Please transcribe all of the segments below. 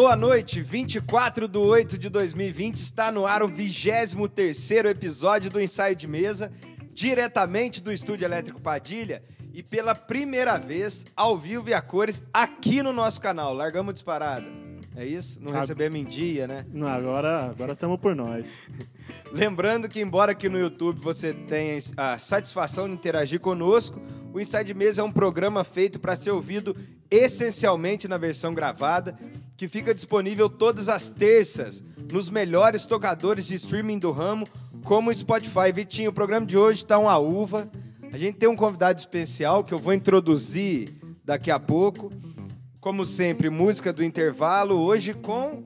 Boa noite, 24 de 8 de 2020, está no ar o 23 episódio do Ensaio de Mesa, diretamente do Estúdio Elétrico Padilha e pela primeira vez, ao vivo e a cores, aqui no nosso canal. Largamos disparada. É isso? Não recebemos em dia, né? Não, agora agora estamos por nós. Lembrando que, embora aqui no YouTube você tenha a satisfação de interagir conosco, o Inside Mesa é um programa feito para ser ouvido essencialmente na versão gravada, que fica disponível todas as terças nos melhores tocadores de streaming do ramo, como o Spotify. Vitinho, o programa de hoje está uma uva. A gente tem um convidado especial que eu vou introduzir daqui a pouco. Como sempre, música do intervalo, hoje com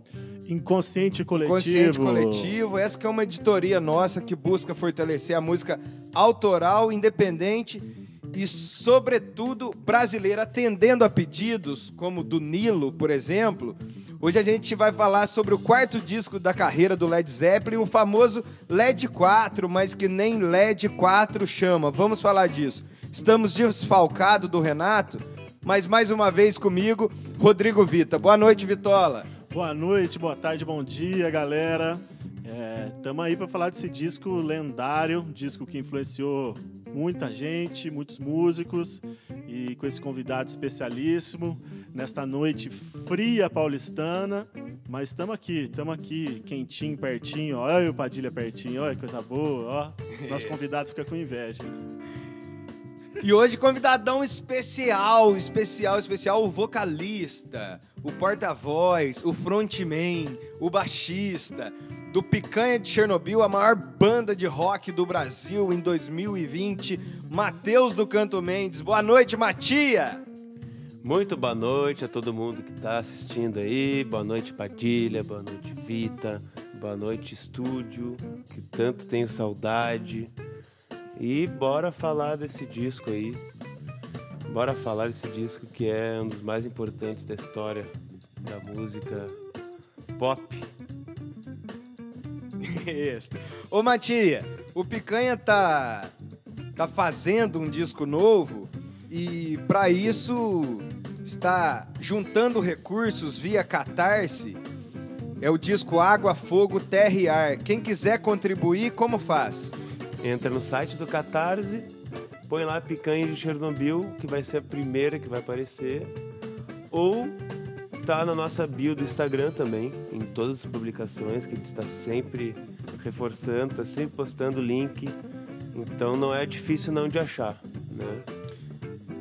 Inconsciente coletivo. Consciente Coletivo, essa que é uma editoria nossa que busca fortalecer a música autoral, independente e, sobretudo, brasileira, atendendo a pedidos, como do Nilo, por exemplo. Hoje a gente vai falar sobre o quarto disco da carreira do Led Zeppelin, o famoso LED 4, mas que nem LED 4 chama. Vamos falar disso. Estamos desfalcados do Renato, mas mais uma vez comigo, Rodrigo Vita. Boa noite, Vitola. Boa noite, boa tarde, bom dia, galera. Estamos aí para falar desse disco lendário, disco que influenciou muita gente, muitos músicos, e com esse convidado especialíssimo, nesta noite fria paulistana. Mas estamos aqui, estamos aqui, quentinho, pertinho. Olha o Padilha pertinho, olha coisa boa. Ó. Nosso convidado fica com inveja. E hoje, convidadão especial, especial, especial, o vocalista, o porta-voz, o frontman, o baixista do Picanha de Chernobyl, a maior banda de rock do Brasil em 2020, Matheus do Canto Mendes. Boa noite, Matia! Muito boa noite a todo mundo que está assistindo aí. Boa noite, Padilha. Boa noite, Vita. Boa noite, estúdio, que tanto tenho saudade. E bora falar desse disco aí. Bora falar desse disco que é um dos mais importantes da história da música pop. Isso. Ô, Matia, o Picanha tá, tá fazendo um disco novo e para isso está juntando recursos via Catarse. É o disco Água, Fogo, Terra e Ar. Quem quiser contribuir, como faz? Entra no site do Catarse, põe lá Picanha de Chernobyl, que vai ser a primeira que vai aparecer. Ou tá na nossa bio do Instagram também, em todas as publicações, que a gente está sempre reforçando, está sempre postando link. Então não é difícil não de achar, né?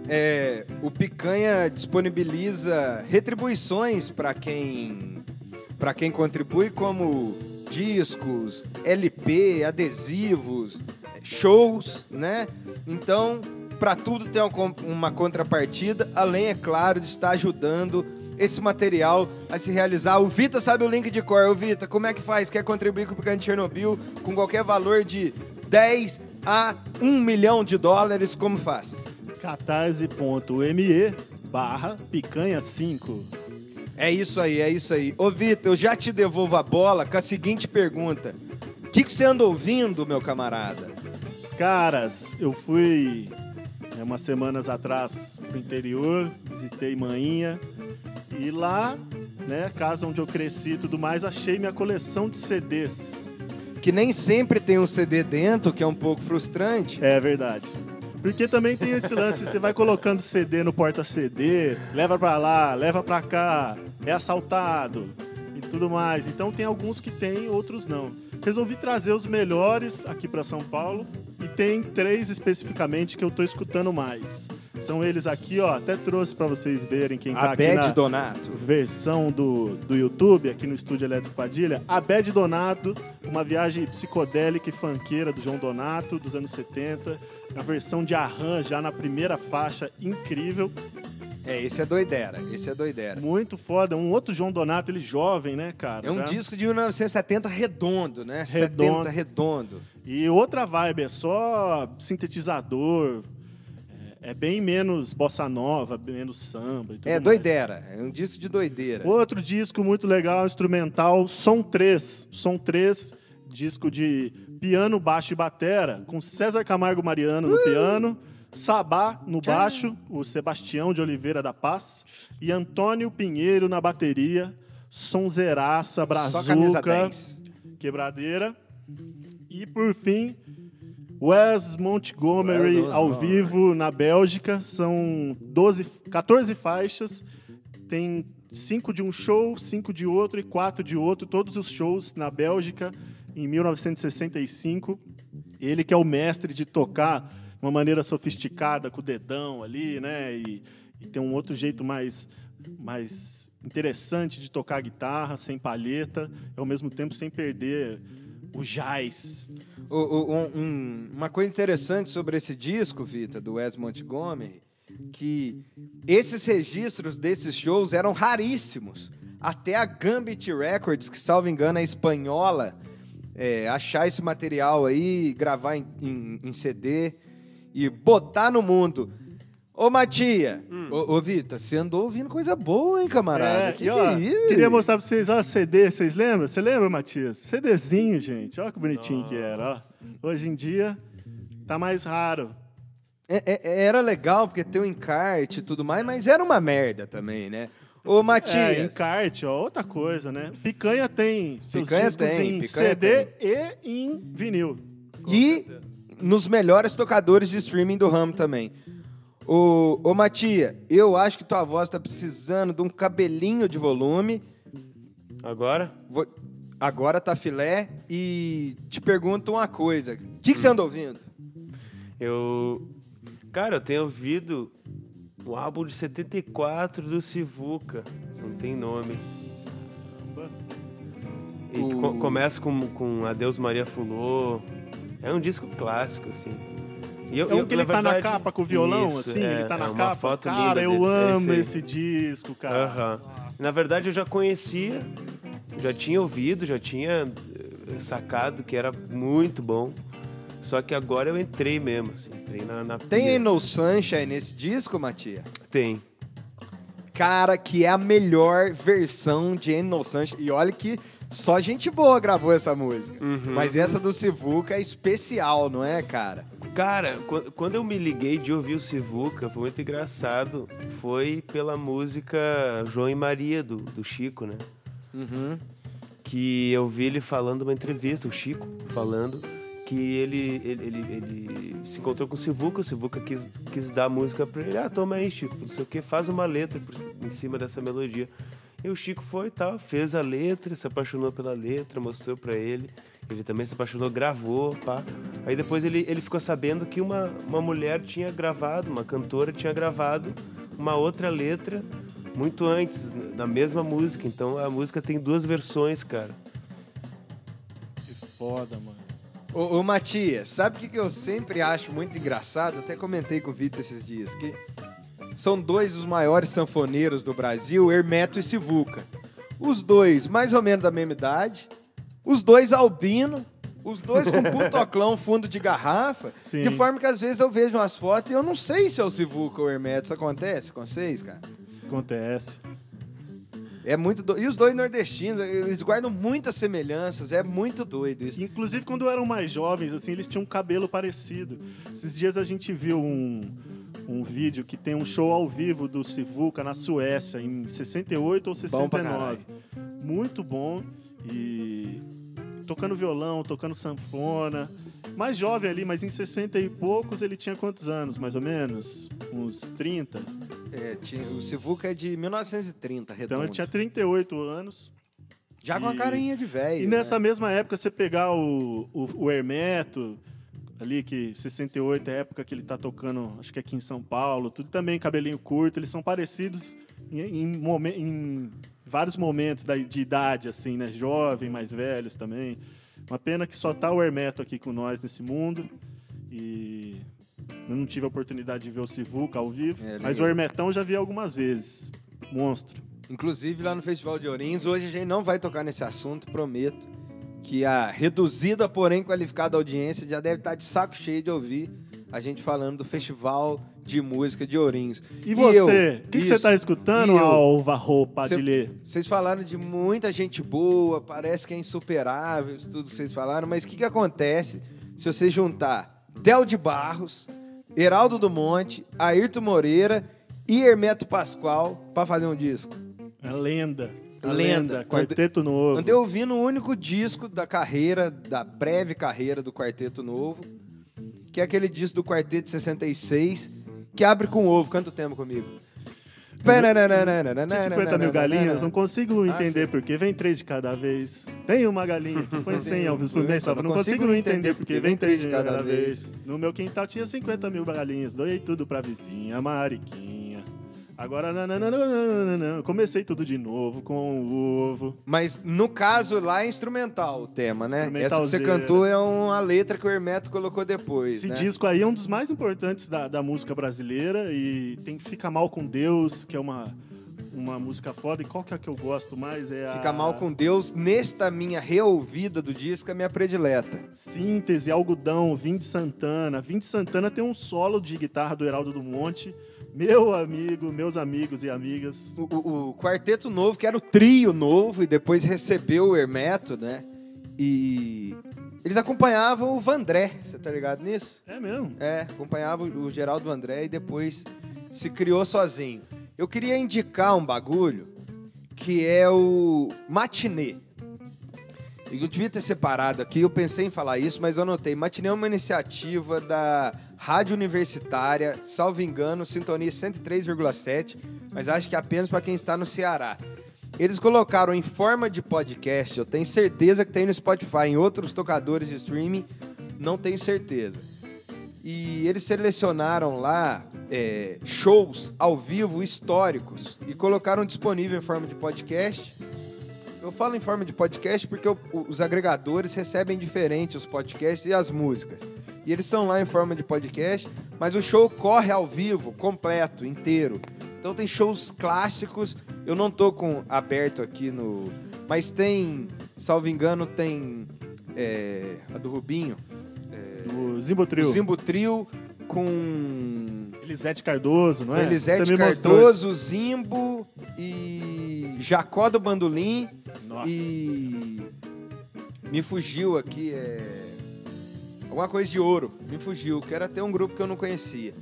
É, o Picanha disponibiliza retribuições para quem para quem contribui como discos, LP, adesivos, shows, né? Então, para tudo tem uma contrapartida, além é claro de estar ajudando esse material a se realizar. O Vita sabe o link de cor. O Vita, como é que faz? Quer contribuir com o Picanha de Chernobyl com qualquer valor de 10 a 1 milhão de dólares, como faz? catarse.me barra picanha 5. É isso aí, é isso aí. Ô, Vitor, eu já te devolvo a bola com a seguinte pergunta. O que, que você anda ouvindo, meu camarada? Caras, eu fui é, umas semanas atrás pro interior, visitei Manhinha e lá, né, casa onde eu cresci e tudo mais, achei minha coleção de CDs. Que nem sempre tem um CD dentro, que é um pouco frustrante. É verdade. Porque também tem esse lance, você vai colocando CD no porta-CD, leva pra lá, leva pra cá, é assaltado e tudo mais. Então tem alguns que tem, outros não. Resolvi trazer os melhores aqui pra São Paulo e tem três especificamente que eu tô escutando mais. São eles aqui, ó, até trouxe pra vocês verem quem tá aqui Abed na Donato. versão do, do YouTube, aqui no Estúdio Elétrico Padilha, Abed Donato, uma viagem psicodélica e funkeira do João Donato, dos anos 70, a versão de Arran, já na primeira faixa, incrível, É, esse é doidera, esse é doidera. muito foda. Um outro João Donato, ele jovem, né, cara? É um já. disco de 1970 redondo, né? Redondo. 70 redondo. E outra vibe, é só sintetizador, é, é bem menos bossa nova, menos samba e tudo É mais. doidera, é um disco de doideira. Outro disco muito legal, instrumental, Som 3. Som 3, disco de piano, baixo e batera, com César Camargo Mariano no piano, Sabá no baixo, o Sebastião de Oliveira da Paz, e Antônio Pinheiro na bateria. camisa brazuca, 10. quebradeira. E por fim, Wes Montgomery ao vivo na Bélgica. São 12, 14 faixas. Tem cinco de um show, cinco de outro e quatro de outro. Todos os shows na Bélgica em 1965. Ele que é o mestre de tocar de uma maneira sofisticada, com o dedão ali, né? E, e tem um outro jeito mais, mais interessante de tocar guitarra, sem palheta, e ao mesmo tempo sem perder o. O- um- uma coisa interessante sobre esse disco, Vita, do Wes Montgomery, que esses registros desses shows eram raríssimos. Até a Gambit Records, que salvo engano é espanhola, é, achar esse material aí, gravar em, em- em CD e botar no mundo. Ô, Matia, ô, ô Vita, você andou ouvindo coisa boa, hein, camarada? É, que e, ó, que é isso? queria mostrar pra vocês, ó, CD, vocês lembram? Você lembra, Matias? CDzinho, gente, ó que bonitinho que era, ó. Hoje em dia, tá mais raro. É- é- era legal porque tem o encarte e tudo mais, mas era uma merda também, né? Ô, É, Matias, encarte, ó, outra coisa, né? Picanha tem seus Picanha discos tem, em Picanha CD e em vinil. e nos melhores tocadores de streaming do ramo também. Ô, ô Matia, eu acho que tua voz tá precisando de um cabelinho de volume. Agora? Vou- Agora tá filé e te pergunto uma coisa. O que, que você anda ouvindo? Eu. Cara, eu tenho ouvido o álbum de 74 do Sivuca. Não tem nome. E que O- co- começa com, com Adeus Maria Fulô. É um disco clássico, assim. Eu- É um que ele tá na capa com o violão, Isso, assim, é, ele tá é na uma capa. foto Cara, linda eu dele, é amo esse disco, cara. Aham. Na verdade, eu já conhecia, já tinha ouvido, já tinha eh, sacado que era muito bom. Só que agora eu entrei mesmo, assim, entrei na, na Tem No Sunshine nesse disco, Matia? Tem. Cara, que é a melhor versão de No Sunshine. E olha que só gente boa gravou essa música. Uhum. Mas essa do Sivuca é especial, não é, cara? Cara, qu- quando eu me liguei de ouvir o Sivuca, foi muito engraçado. Foi pela música João e Maria, do, do Chico, né? Uhum. que eu vi ele falando uma entrevista, o Chico falando que ele, ele, ele, ele se encontrou com o Sivuca, o Sivuca quis, quis dar a música pra ele, ah, toma aí, Chico, não sei o que, faz uma letra por- em cima dessa melodia. E o Chico foi e tal, fez a letra, se apaixonou pela letra, mostrou pra ele, ele também se apaixonou, gravou, pá. Aí depois ele, ele ficou sabendo que uma, uma mulher tinha gravado, uma cantora tinha gravado uma outra letra muito antes, da mesma música. Então a música tem duas versões, cara. Que foda, mano. Ô, ô Matias, sabe o que, que eu sempre acho muito engraçado? Até comentei com o Vitor esses dias. Que são dois dos maiores sanfoneiros do Brasil, Hermeto e Sivuca. Os dois, mais ou menos da mesma idade. Os dois albino. Os dois com putoclão fundo de garrafa. Sim. De forma que às vezes eu vejo umas fotos e eu não sei se é o Sivuca ou o Hermeto. Isso acontece com vocês, cara? Acontece. É muito doido. E os dois nordestinos, eles guardam muitas semelhanças. É muito doido isso. Inclusive, quando eram mais jovens, assim, eles tinham um cabelo parecido. Esses dias a gente viu um, um vídeo que tem um show ao vivo do Sivuca na Suécia, em 68 ou Bom pra 69. Muito bom. E tocando violão, tocando sanfona. Mais jovem ali, mas em 60 e poucos ele tinha quantos anos, mais ou menos? Uns 30. É, tinha- o Sivuca é de 1930, redondo. Então ele tinha 38 anos. Já com a E- carinha de velho. E nessa né? mesma época, você pegar o, o, o Hermeto, ali que 68 é a época que ele tá tocando, acho que aqui em São Paulo, tudo também cabelinho curto, eles são parecidos em, em, em vários momentos da, de idade, assim, né? Jovem, mais velhos também. Uma pena que só tá o Hermeto aqui com nós nesse mundo. E eu não tive a oportunidade de ver o Sivuca ao vivo, É, mas o legal. Hermetão já vi algumas vezes. Monstro. Inclusive lá no Festival de Ourinhos, hoje a gente não vai tocar nesse assunto, prometo. Que a reduzida, porém qualificada audiência já deve estar de saco cheio de ouvir a gente falando do Festival de Música de Ourinhos. E você? eu? O que, que você está escutando, E? Alva Roupa? Vocês falaram de muita gente boa, parece que é insuperável, tudo que vocês falaram, mas o que, que acontece se você juntar Del de Barros, Heraldo do Monte, Ayrton Moreira e Hermeto Pascoal para fazer um disco? É lenda. A Lenda. Quarteto Novo. Andei ouvindo o único disco da carreira, da breve carreira do Quarteto Novo, que é aquele disco do Quarteto 66, que abre com ovo. Canta o tema comigo. Tem 50 mil galinhas, não consigo Ah, entender sim. porque vem três de cada vez. Tem uma galinha que põe 100 ovos por mês, só Não consigo entender porque vem três de cada vez. No meu quintal tinha 50 mil galinhas, doei tudo pra vizinha, Mariquinha. Agora, nananana, comecei tudo de novo com o ovo. Mas no caso lá é instrumental o tema, né? Essa que você cantou é uma letra que o Hermeto colocou depois. Esse né? disco aí é um dos mais importantes da, da música brasileira e tem Fica Mal com Deus, que é uma, uma música foda. E qual que é a que eu gosto mais? É a Fica mal com Deus. Nesta minha reouvida do disco, é minha predileta. Síntese, Algodão, Vim de Santana. Vim de Santana tem um solo de guitarra do Heraldo do Monte. Meu amigo, meus amigos e amigas. O, o- o quarteto novo, que era o trio novo, e depois recebeu o Hermeto, né? E eles acompanhavam o Vandré, você tá ligado nisso? É mesmo? É, acompanhava o Geraldo Vandré e depois se criou sozinho. Eu queria indicar um bagulho que é o matinê. Eu devia ter separado aqui, eu pensei em falar isso, mas eu anotei. Matinê é uma iniciativa da Rádio Universitária, salvo engano, sintonia 103,7, mas acho que é apenas para quem está no Ceará. Eles colocaram em forma de podcast, eu tenho certeza que tem no Spotify, em outros tocadores de streaming, não tenho certeza. E eles selecionaram lá é, shows ao vivo históricos e colocaram disponível em forma de podcast. Eu falo em forma de podcast porque o- o- os agregadores recebem diferente os podcasts e as músicas. E eles estão lá em forma de podcast, mas o show corre ao vivo, completo, inteiro. Então tem shows clássicos. Eu não tô com aberto aqui no. Mas tem, salvo engano, tem é, a do Rubinho. Do Zimbo Trio. O Zimbo Trio com Elisete Cardoso, não é? Elisete Cardoso, Zimbo e Jacó do Bandolim. Nossa. e me fugiu aqui é alguma coisa de ouro, me fugiu, que era até um grupo que eu não conhecia.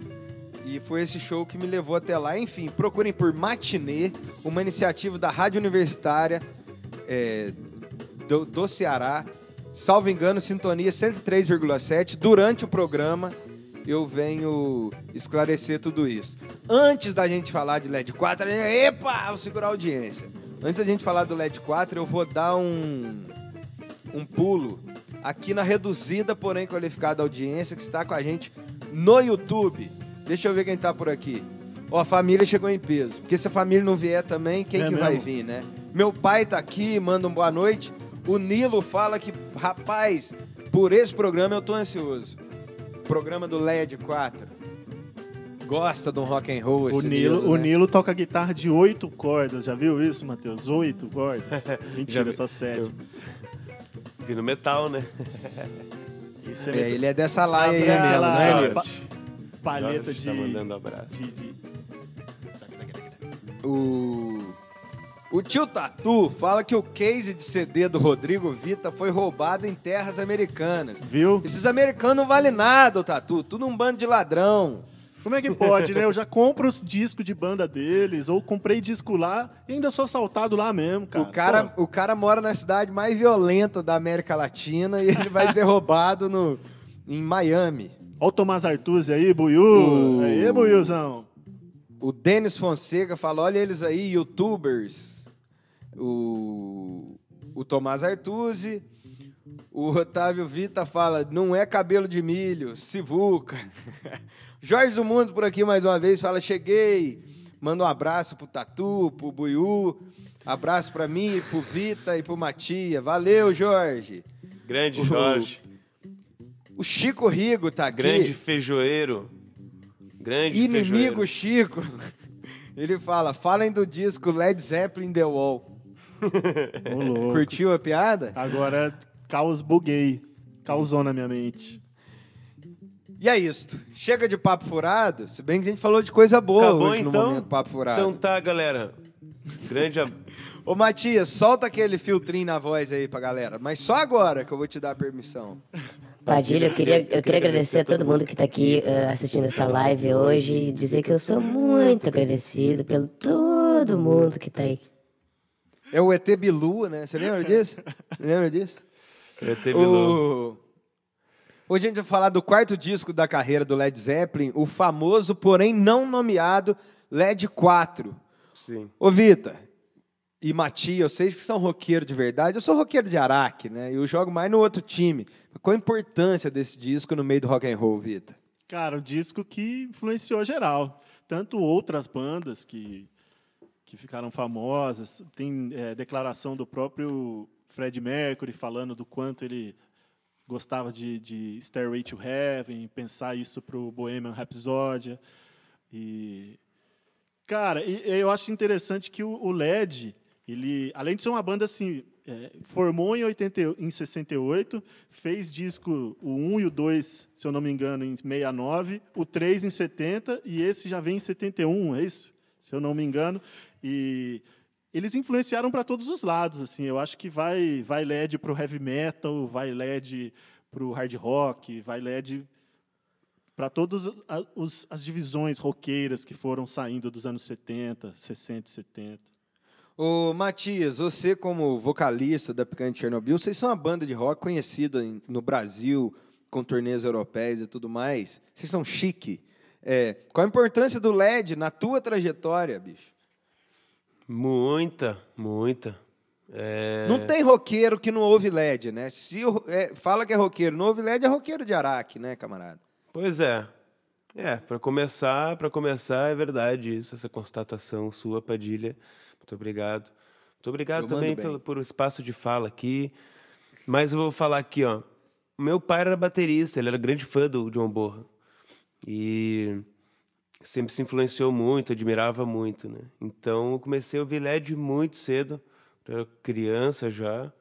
E foi esse show que me levou até lá. Enfim, procurem por Matinê, uma iniciativa da Rádio Universitária é, do, do Ceará. Salvo engano, sintonia 103,7. Durante o programa, eu venho esclarecer tudo isso. Antes da gente falar de LED 4, a gente- epa, vou segurar a audiência. Antes da gente falar do LED 4, eu vou dar um, um pulo aqui na reduzida, porém qualificada audiência que está com a gente no YouTube. Deixa eu ver quem tá por aqui. Ó, a família chegou em peso. Porque se a família não vier também, quem É que vai mesmo? vir, né? Meu pai tá aqui, manda um boa noite. O Nilo fala que, rapaz, por esse programa eu tô ansioso. Programa do LED 4. Gosta de um rock and roll O esse Nilo, o né? Nilo toca guitarra de oito cordas, já viu isso, Matheus? Oito cordas. Mentira, só sete. Eu- Vi no metal, né? Isso É, ele é dessa laia aí mesmo, né, Nilo? Nilo? Pa- palheta Jorge de, Tá mandando abraço. de, de- O... O tio Tatu fala que o case de CD do Rodrigo Vita foi roubado em terras americanas. Viu? Esses americanos não valem nada, Tatu. Tudo um bando de ladrão. Como é que pode, né? Eu já compro os discos de banda deles, ou comprei disco lá e ainda sou assaltado lá mesmo, cara. o, cara Pô, o cara mora na cidade mais violenta da América Latina e ele vai ser roubado no, em Miami. Ó o Tomás Artuzzi aí, Buiu. O- Aí, Buiuzão. O Denis Fonseca fala: olha eles aí, youtubers. O, o Tomás Artuzzi. O Otávio Vita fala: não é cabelo de milho, sivuca. Jorge do Mundo por aqui mais uma vez fala: cheguei. Manda um abraço pro Tatu, pro Buiú. Abraço pra mim, pro Vita e pro Matia. Valeu, Jorge. Grande O- Jorge. O Chico Rigo tá aqui. Grande feijoeiro. Grande Inimigo feijoeiro. Chico. Ele fala: falem do disco Led Zeppelin The Wall. Ô. Curtiu a piada? Agora, caos buguei. Causou na minha mente. E é isto. Chega de papo furado. Se bem que a gente falou de coisa boa Acabou, hoje no então? momento papo furado. Então tá, galera. Grande ab... Ô, Matias, solta aquele filtrinho na voz aí pra galera. Mas só agora que eu vou te dar a permissão. Padilha, eu queria, eu queria agradecer a todo mundo que está aqui eh, assistindo essa live hoje e dizer que eu sou muito agradecido pelo todo mundo que está aí. É o ET Bilu, né? Você lembra disso? lembra disso? ET Bilu. O... Hoje a gente vai falar do quarto disco da carreira do Led Zeppelin, o famoso, porém não nomeado, Led 4. Sim. Ô, Vitor e Matias, vocês que são roqueiro de verdade, eu sou roqueiro de Araque, né? Eu jogo mais no outro time. Qual a importância desse disco no meio do rock and roll, Vitor? Cara, um disco que influenciou geral. Tanto outras bandas que, que ficaram famosas. Tem é, declaração do próprio Fred Mercury falando do quanto ele gostava de, de Stairway to Heaven, pensar isso para o Bohemian Rhapsody. E, cara, e, eu acho interessante que o, o LED, ele, além de ser uma banda assim, é, formou em, 80, em 68, fez disco o 1 e o 2, se eu não me engano, em 69, o 3 em 70 e esse já vem em 71, é isso? Se eu não me engano. E eles influenciaram para todos os lados, assim. Eu acho que vai vai LED para o heavy metal, vai LED para o hard rock, vai LED para todas as divisões roqueiras que foram saindo dos anos 70, 60 70. Ô, Matias, você como vocalista da Picante Chernobyl, vocês são uma banda de rock conhecida no Brasil, com turnês europeias e tudo mais. Vocês são chique. É, qual a importância do LED na tua trajetória, bicho? Muita, muita. É... Não tem roqueiro que não ouve LED, né? Se é, fala que é roqueiro, não ouve LED, é roqueiro de Araque, né, camarada? Pois é. É, para começar, para começar, é verdade isso, essa constatação sua, Padilha. Muito obrigado. Muito obrigado eu também pelo, por o espaço de fala aqui. Mas eu vou falar aqui, ó. Meu pai era baterista, ele era grande fã do John Borra. E sempre se influenciou muito, admirava muito, né? Então eu comecei a ouvir LED muito cedo, era criança já.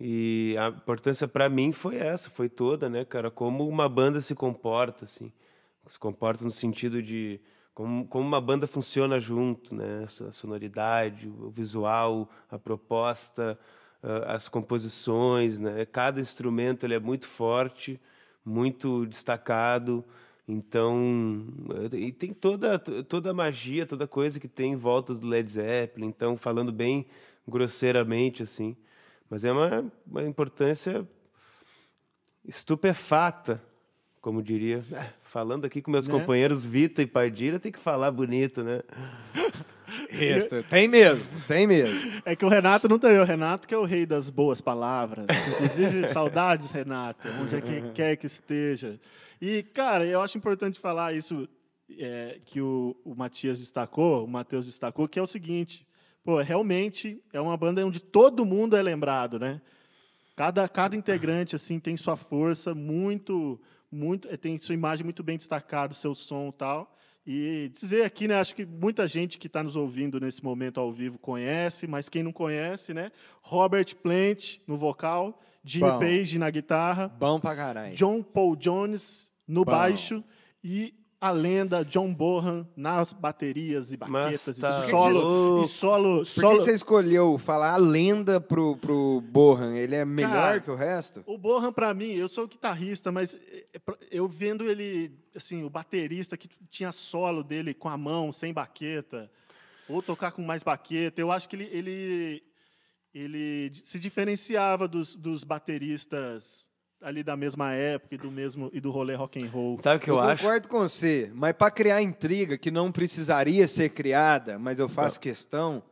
E a importância para mim foi essa, foi toda, né, cara? Como uma banda se comporta, assim. Se comporta no sentido de como, como uma banda funciona junto, né? A sonoridade, o visual, a proposta, as composições, né? Cada instrumento ele é muito forte, muito destacado. Então, e tem toda toda a magia, toda coisa que tem em volta do Led Zeppelin. Então, falando bem grosseiramente assim, mas é uma, uma importância estupefata como diria. É, falando aqui com meus né? companheiros Vita e Pardilha, tem que falar bonito, né? Isso, tem mesmo, tem mesmo. É que o Renato não tem, o Renato que é o rei das boas palavras. Inclusive, saudades, Renato, onde é que quer que esteja. E, cara, eu acho importante falar isso é, que o, o Matias destacou, o Matheus destacou, que é o seguinte, pô, realmente é uma banda onde todo mundo é lembrado, né? Cada, cada integrante assim tem sua força muito muito, eh, tem sua imagem muito bem destacada, seu som e tal. E dizer aqui, né, acho que muita gente que está nos ouvindo nesse momento ao vivo conhece, mas quem não conhece, né? Robert Plant no vocal, Jimmy. Page na guitarra, Bom pra caralho. John Paul Jones no Bom. baixo e a lenda John Bohan nas baterias e baquetas tá e solo, e solo. Por solo... que você escolheu falar a lenda pro, pro Bohan? Ele é melhor Cara, que o resto? O Bohan, para mim, eu sou guitarrista, mas é, eu vendo ele, assim, o baterista que tinha solo dele com a mão, sem baqueta, ou tocar com mais baqueta, eu acho que ele, ele, ele se diferenciava dos, dos bateristas ali da mesma época e do mesmo e do rolê rock and roll. Sabe o que eu, eu acho? concordo com você, mas para criar intriga que não precisaria ser criada, mas eu faço não. questão,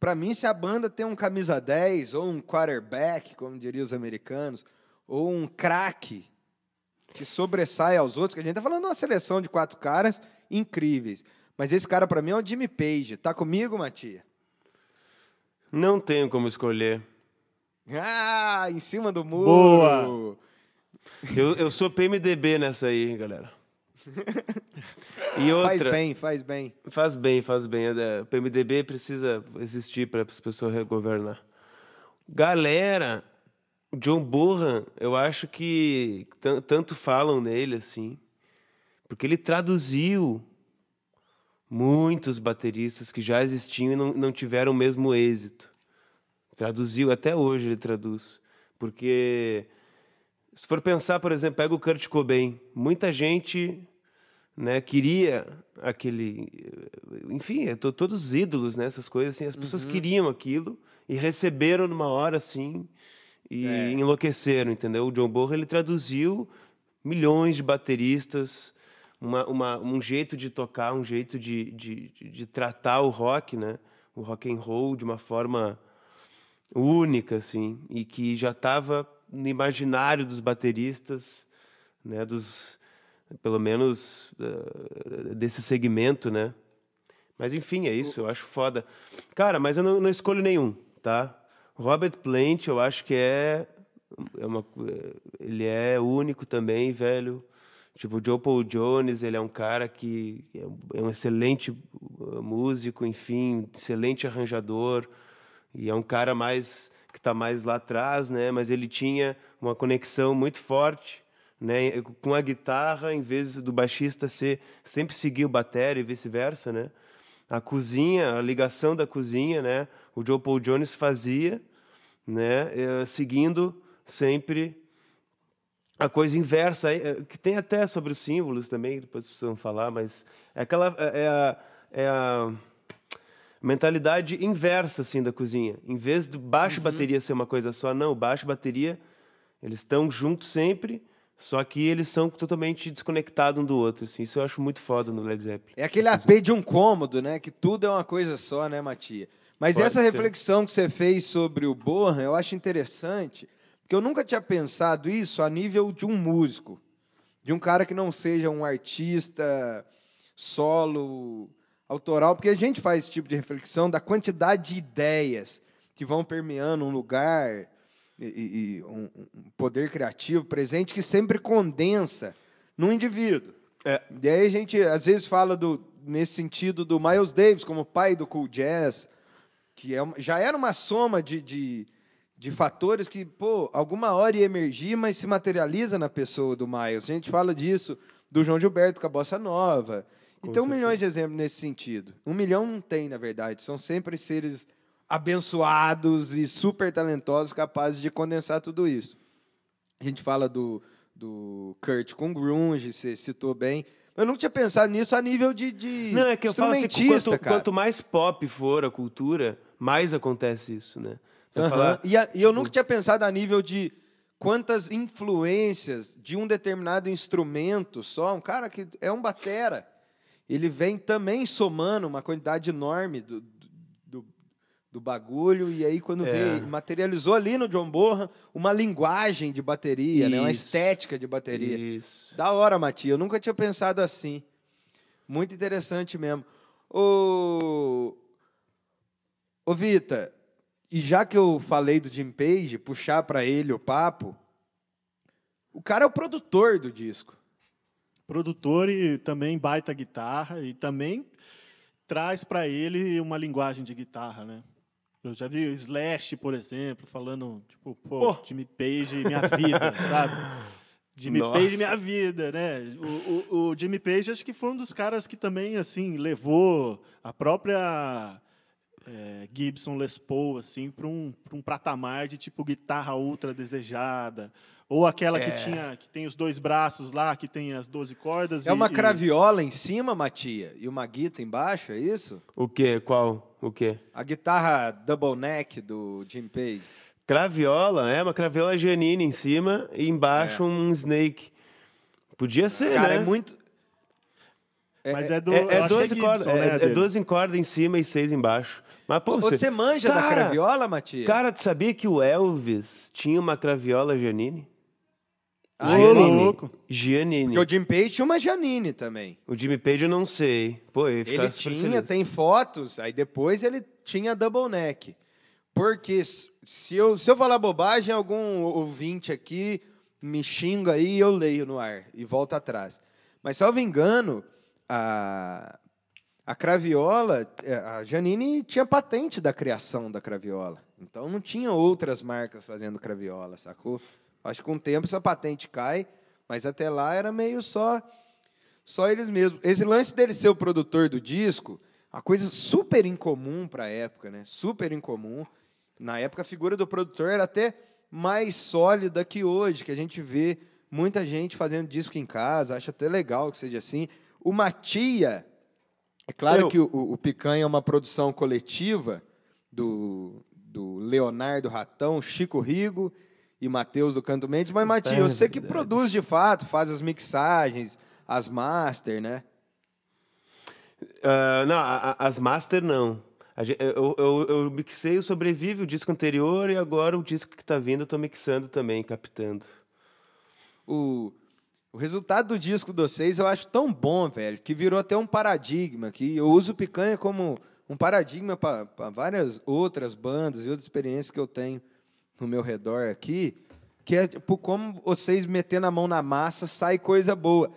para mim se a banda tem um camisa 10 ou um quarterback, como diriam os americanos, ou um craque que sobressai aos outros, que a gente tá falando de uma seleção de quatro caras incríveis. Mas esse cara para mim é o Jimmy Page. Tá comigo, Matia? Não tenho como escolher. Ah, em cima do muro. Boa. Eu, eu sou PMDB nessa aí, galera. E outra, faz bem, faz bem. Faz bem, faz bem. É, o PMDB precisa existir para as pessoas governar. Galera, John Burhan, eu acho que tanto falam nele assim, porque ele traduziu muitos bateristas que já existiam e não, não tiveram o mesmo êxito. Traduziu, até hoje ele traduz. Porque, se for pensar, por exemplo, pega o Kurt Cobain. Muita gente né, queria aquele, enfim, é to- todos os ídolos, né, essas coisas assim, as pessoas Uhum. queriam aquilo e receberam numa hora assim e É. enlouqueceram, entendeu? O John Bonham ele traduziu milhões de bateristas, uma, uma- um jeito de tocar, um jeito de, de, de- de tratar o rock, né, o rock and roll de uma forma única assim e que já estava no imaginário dos bateristas, né, dos pelo menos eh, desse segmento, né? Mas enfim, é isso, eu acho foda. Cara, mas eu não, não escolho nenhum, tá? Robert Plant, eu acho que é, é uma, eh, ele é único também, velho. Tipo, o Joe Paul Jones, ele é um cara que é um- é excelente uh, músico, enfim, excelente arranjador. E é um cara mais que está mais lá atrás, né? Mas ele tinha uma conexão muito forte, né? Com a guitarra, em vez do baixista ser sempre seguir o bateria e vice-versa, né? A cozinha, a ligação da cozinha, né? O Joe Paul Jones fazia, né? eh, seguindo sempre a coisa inversa, eh, que tem até sobre os símbolos também, depois precisamos falar, mas é aquela é é a, é a mentalidade inversa assim da cozinha. Em vez do baixo e bateria ser uma coisa só, não, baixo e bateria eles estão juntos sempre, só que eles são totalmente desconectados um do outro. Assim. Isso eu acho muito foda no Led Zeppelin. É aquele AP de um cômodo, né? Que tudo é uma coisa só, né, Matia? Mas Pode essa ser. reflexão que você fez sobre o Bohan, eu acho interessante, porque eu nunca tinha pensado isso a nível de um músico, de um cara que não seja um artista solo, autoral, porque a gente faz esse tipo de reflexão da quantidade de ideias que vão permeando um lugar e, e- um, um poder criativo presente que sempre condensa num indivíduo. É. E aí a gente às vezes fala do, nesse sentido do Miles Davis como pai do cool jazz, que é, já era uma soma de, de, de fatores que, pô, alguma hora ia emergir, mas se materializa na pessoa do Miles. A gente fala disso do João Gilberto com a Bossa Nova. E um certeza. milhões de exemplos nesse sentido. Um milhão não tem, na verdade. São sempre seres abençoados e super talentosos capazes de condensar tudo isso. A gente fala do, do Kurt com grunge, você citou bem. Eu nunca tinha pensado nisso a nível de, de Não, é que eu falo assim, quanto, cara. quanto mais pop for a cultura, mais acontece isso, né? Então, falar, E, a- e eu nunca tinha pensado a nível de quantas influências de um determinado instrumento só, um cara que é um batera, ele vem também somando uma quantidade enorme do, do, do bagulho, e aí quando É. veio, materializou ali no John Bonham uma linguagem de bateria, né? uma estética de bateria. Isso. Da hora, Matias. Eu nunca tinha pensado assim. Muito interessante mesmo. Ô, Ô Vita, e já que eu falei do Jim Page, puxar para ele o papo, o cara é o produtor do disco. Produtor e também baita guitarra e também traz para ele uma linguagem de guitarra, né? Eu já vi Slash, por exemplo, falando, tipo, pô, Pô. Jimmy Page, minha vida, sabe? Jimmy Nossa. Page, minha vida, né? O, o, o Jimmy Page, acho que foi um dos caras que também, assim, levou a própria é, Gibson Les Paul, assim, para um, pra um patamar de, tipo, guitarra ultra desejada. Ou aquela É. que tinha, que tem os dois braços lá, que tem as 12 cordas. É e- uma e- craviola em cima, Matia, e uma guitarra embaixo, é isso? O quê? Qual? O quê? A guitarra double neck do Jim Page. Craviola, é uma craviola Janine em cima e embaixo um Snake. Podia ser, Cara, né? é muito. Mas é do. É, eu é que 12 Gibson, cordas, né, é, é dele. 12 cordas em cima e 6 embaixo. Mas, pô, você... Você manja da Cara, craviola, Matia? Cara, tu sabia que o Elvis tinha uma craviola Janine? Ah, é? louco. Giannini. Porque o Jim Page tinha uma Janine também. O Jimmy Page eu não sei. Pô, eu ia ficar Ele super tinha, feliz. tem fotos, aí depois ele tinha double neck. Porque se eu, se eu falar bobagem, algum ouvinte aqui me xinga aí e eu leio no ar e volto atrás. Mas, salvo engano, a, a craviola, é, a Janine tinha patente da criação da craviola. Então não tinha outras marcas fazendo craviola, sacou? Acho que com o tempo essa patente cai, mas até lá era meio só só eles mesmos. Esse lance dele ser o produtor do disco, uma coisa super incomum para a época, né? Super incomum. Na época, a figura do produtor era até mais sólida que hoje, que a gente vê muita gente fazendo disco em casa, acho até legal que seja assim. O Matia, é claro Eu- que o, o Picanha é uma produção coletiva do, do Leonardo Ratão, Chico Rigo e Matheus do Canto Mendes, mas É você que verdade. produz de fato, faz as mixagens, as master, né? Ah, não, a- a- as master não. A gen- eu, eu, eu mixei o Sobrevive, o disco anterior, e agora o disco que tá vindo eu tô mixando também, captando. O, o resultado do disco de vocês eu acho tão bom, velho, que virou até um paradigma. Que eu uso o Picanha como um paradigma para várias outras bandas e outras experiências que eu tenho no meu redor aqui, que é tipo, como vocês metendo a mão na massa sai coisa boa.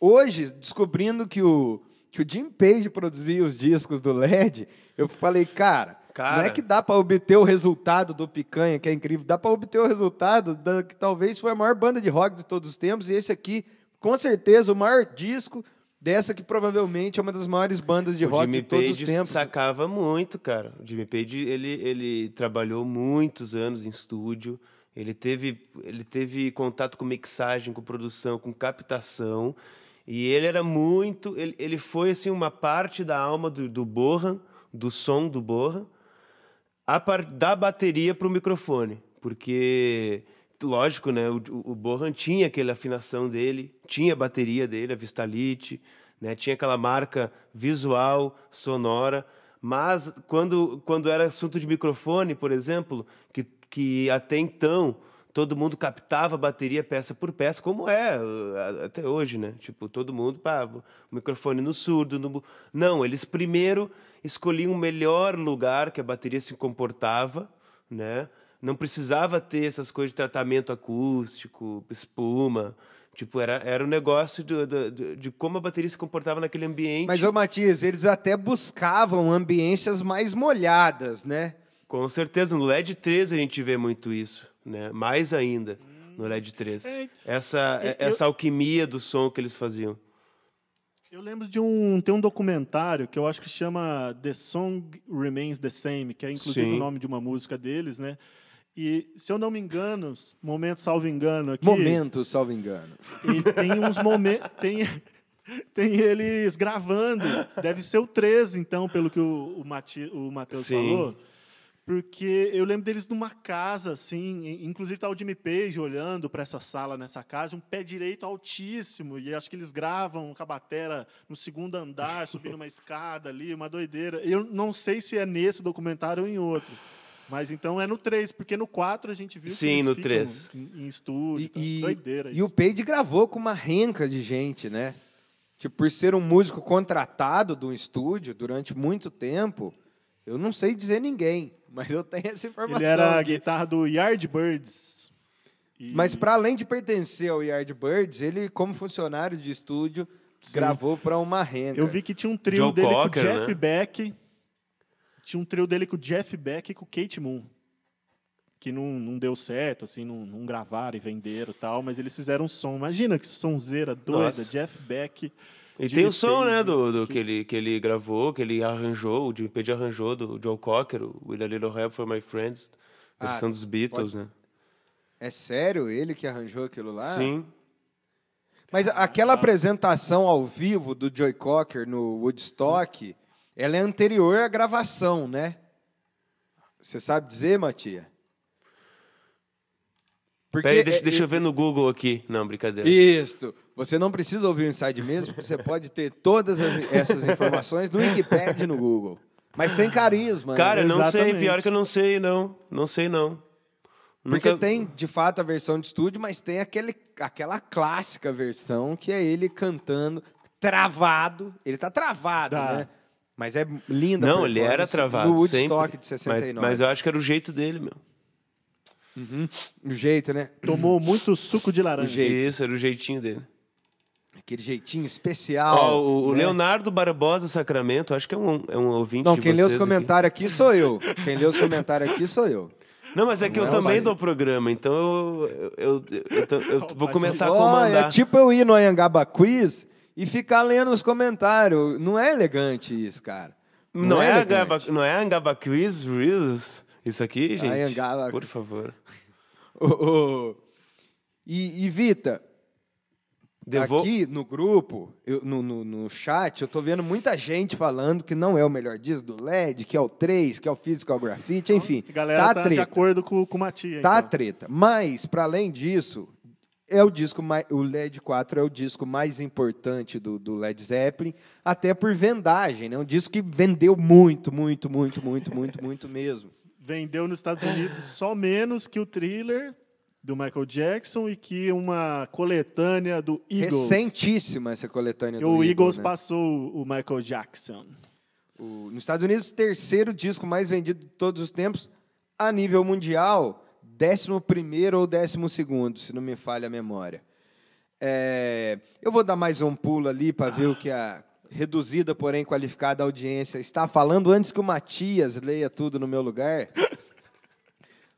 Hoje, descobrindo que o, que o Jim Page produzia os discos do LED, eu falei, cara, não é Cara. que dá para obter o resultado do Picanha, que é incrível, dá para obter o resultado da que talvez foi a maior banda de rock de todos os tempos, e esse aqui, com certeza, o maior disco dessa que provavelmente é uma das maiores bandas de o rock Jimmy de todos Page os tempos. sacava muito, cara. O Jimmy Page, ele, ele trabalhou muitos anos em estúdio. Ele teve, ele teve contato com mixagem, com produção, com captação. E ele era muito... Ele, ele foi, assim, uma parte da alma do, do Bohan, do som do Bohan, a par, da bateria para o microfone. Porque, lógico, né? O, o Bohan tinha aquela afinação dele, tinha a bateria dele, a Vistalite, né? Tinha aquela marca visual, sonora. Mas quando, quando era assunto de microfone, por exemplo, que, que até então todo mundo captava a bateria peça por peça, como é até hoje, né? Tipo, todo mundo, pá, microfone no surdo. No... Não, eles primeiro escolhiam o melhor lugar que a bateria se comportava, né? Não precisava ter essas coisas de tratamento acústico, espuma. Tipo, era, era um negócio do- do- do- de como a bateria se comportava naquele ambiente. Mas, ô Matias, eles até buscavam ambiências mais molhadas, né? Com certeza, no LED 3 a gente vê muito isso, né? Mais ainda no LED 3. É, Essa, eu- essa alquimia do som que eles faziam. Eu lembro de um tem um documentário que eu acho que chama The Song Remains the Same, que é inclusive Sim. o nome de uma música deles, né? E se eu não me engano, momento salvo engano aqui, Momento, salvo engano. ele tem uns momentos tem tem eles gravando, deve ser o 13 então, pelo que o o, Mati, o Matheus falou. Porque eu lembro deles numa casa, assim, e- inclusive tá o Jimmy Page olhando para essa sala nessa casa, um pé direito altíssimo, e acho que eles gravam com a batera no segundo andar, subindo uma escada ali, uma doideira. Eu não sei se é nesse documentário ou em outro. Mas então é no 3, porque no 4 a gente viu que Sim, no ficam 3. Em, em estúdio, E, então, e- doideira e o isso. Page gravou com uma renca de gente, né? Tipo, por ser um músico contratado de um estúdio durante muito tempo, eu não sei dizer ninguém, mas eu tenho essa informação. Ele era a guitarra do Yardbirds. E- Mas para além de pertencer ao Yardbirds, ele, como funcionário de estúdio, gravou para uma renca. Eu vi que tinha um trio Joe dele Cocker, com o Jeff né? Beck. Tinha um trio dele com o Jeff Beck e com o Kate Moon. Que não, não deu certo, assim, não, não gravaram e venderam e tal, mas eles fizeram um som. Imagina que sonzeira doida, Nossa. Jeff Beck. E Jimmy tem o som, né, Page, do, do que- que, ele, que ele gravou, que ele arranjou, o Jimmy Page arranjou, do Joe Cocker, o With a Little Help for My Friends, Ah, versão dos Beatles, né? É sério ele que arranjou aquilo lá? Sim. Mas aquela apresentação ao vivo do Joy Cocker no Woodstock, ela é anterior à gravação, né? Você sabe dizer, Matia? Porque Peraí, deixa, é- deixa eu ver no Google aqui. Não, brincadeira. Isso. Você não precisa ouvir o Inside mesmo, porque você pode ter todas as- essas informações no Wikipedia e no Google. Mas sem carisma. né? Cara, eu não sei, pior que eu não sei, não. Não sei, não. Porque Nunca- tem, de fato, a versão de estúdio, mas tem aquele, aquela clássica versão que é ele cantando travado. Ele tá travado, Tá. né? Mas é linda Não, ele era travado. No Woodstock sempre. de Mas, 69. mas eu acho que era o jeito dele, meu. O jeito, né? Tomou muito suco de laranja. Isso, era o jeitinho dele. Aquele jeitinho especial. Ó, o, né? Leonardo Barbosa Sacramento, acho que é um, é um ouvinte Não, de quem lê os vocês aqui. comentários aqui sou eu. Quem lê os comentários aqui sou eu. Não, mas é que Não eu é também mais- dou programa, então eu, eu, eu, eu- eu- eu vou começar a comandar. é tipo eu ir no Anhangaba Quiz e ficar lendo os comentários. Não é elegante isso, cara. Não, é, elegante. Angaba, não é Angaba Quiz Reels? Isso aqui, gente? Anhangaba- Por favor. Ô, ô, E, e, Vita, Devo... Aqui no grupo, eu- no, no, no chat, eu tô vendo muita gente falando que não é o melhor disco do LED, que é o 3, que é o Physical Graffiti, enfim. A galera tá tá, treta. de acordo com, com o Matia. Tá então. treta. Mas, para além disso, é o disco mais, o LED 4 é o disco mais importante do, do Led Zeppelin, até por vendagem, né? Um disco que vendeu muito, muito, muito, muito, muito, muito mesmo. Vendeu nos Estados Unidos só menos que o thriller do Michael Jackson e que uma coletânea do Eagles. Recentíssima essa coletânea E do o Eagles Eagles, né? passou o Michael Jackson. O- nos Estados Unidos, terceiro disco mais vendido de todos os tempos, a nível mundial, décimo primeiro ou décimo segundo, se não me falha a memória. É, eu vou dar mais um pulo ali para ver o que a reduzida, porém qualificada audiência está falando antes que o Matias leia tudo no meu lugar.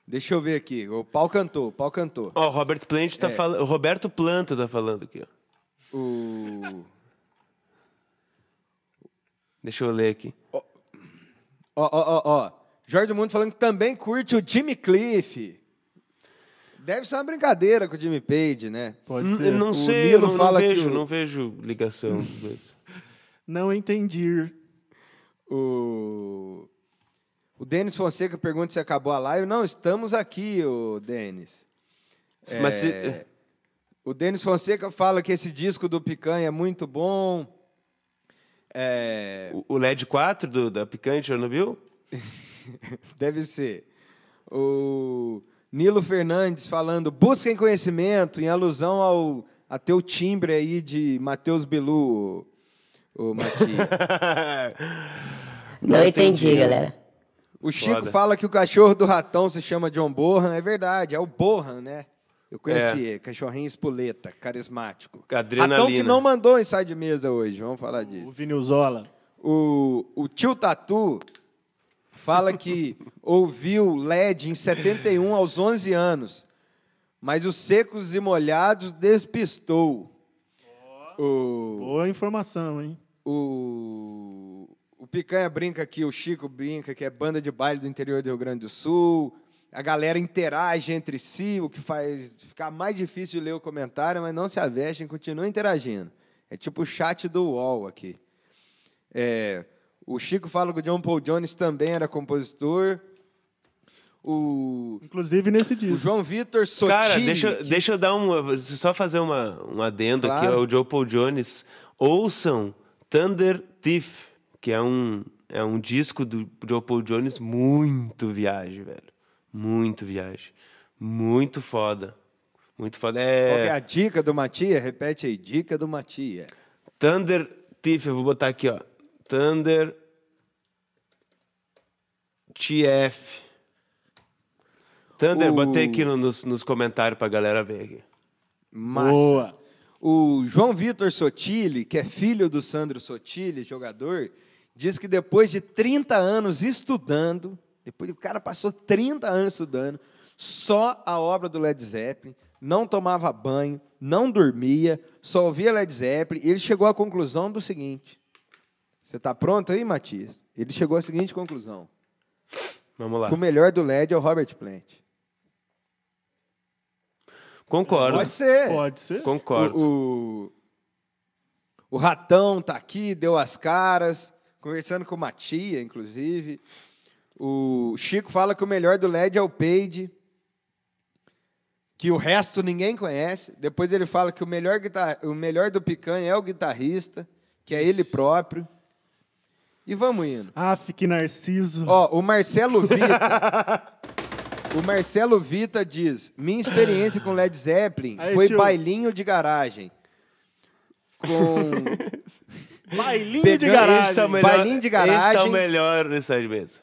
Deixa eu ver aqui. O pau cantou, o pau cantou. Ó, o Robert Plant tá É. falando. Roberto Planta tá falando aqui, ó. O... Deixa eu ler aqui. Ó, ó, ó, ó. Jorge Mundo falando que também curte o Jimmy Cliff. Deve ser uma brincadeira com o Jimmy Page, né? Pode N- ser. Não O sei, Nilo eu não, fala não que vejo, o- não vejo ligação. Não entendi. O, o Denis Fonseca pergunta se acabou a live. Não, estamos aqui, o Denis. Mas se- É, O Denis Fonseca fala que esse disco do Picanha é muito bom. É, o- o LED 4 do, da Picanha de Chernobyl? deve ser. O Nilo Fernandes falando, busquem conhecimento, em alusão ao a teu timbre aí de Matheus Bilu, o, o Matias. Não entendi, galera. O Chico Foda. fala que o cachorro do ratão se chama John Bohan. É verdade, é o Bohan, né? Eu conheci ele, cachorrinho espoleta, carismático. Adrenalina. Ratão que não mandou ensai de mesa hoje, vamos falar O disso. Vinil Zola. O, o tio Tatu fala que ouviu LED em 71 aos 11 anos, mas os secos e molhados despistou. O, Boa informação, hein? o, o Picanha brinca aqui, o Chico brinca que é banda de baile do interior do Rio Grande do Sul. A galera interage entre si, o que faz ficar mais difícil de ler o comentário, mas não se avestem, continuem interagindo. É tipo o chat do UOL aqui. É, o Chico fala que o John Paul Jones também era compositor. O, Inclusive nesse o disco. João Vitor Sotile... Cara, deixa, que- deixa eu dar um. Só fazer uma, um adendo aqui Claro. ao Joe Paul Jones. Ouçam Thunder Thief, que é um, é um disco do Joe Paul Jones muito viagem, velho. Muito viagem. Muito foda. Muito foda. Qual é É a dica do Matia? Repete aí, dica do Matia. Thunder Thief, eu vou botar aqui, ó. Thunder TF. Thunder, O- botei aqui no- nos, nos comentários pra galera ver aqui. Massa. Boa. O João Vitor Sotile, que é filho do Sandro Sotile, jogador, diz que depois de 30 anos estudando, depois o cara passou 30 anos estudando, só a obra do Led Zeppelin, não tomava banho, não dormia, só ouvia Led Zeppelin, e ele chegou à conclusão do seguinte. Você está pronto aí, Matias? Ele chegou à seguinte conclusão. Vamos lá. Que o melhor do Led é o Robert Plant. Concordo. Pode ser. Pode ser. Concordo. O, o, o Ratão tá aqui, deu as caras, conversando com o Matia, inclusive. O Chico fala que o melhor do LED é o Page, que o resto ninguém conhece. Depois ele fala que o melhor, guitar, o melhor do Picanha é o guitarrista, que é ele próprio. E vamos indo. Aff, que narciso. Ó, o Marcelo Vita. o Marcelo Vita diz: Minha experiência com Led Zeppelin Aí, foi tio. bailinho de garagem. Com. Bailinho Pegando- de garagem. É melhor, Bailinho de Esse é garagem. o melhor de mesa.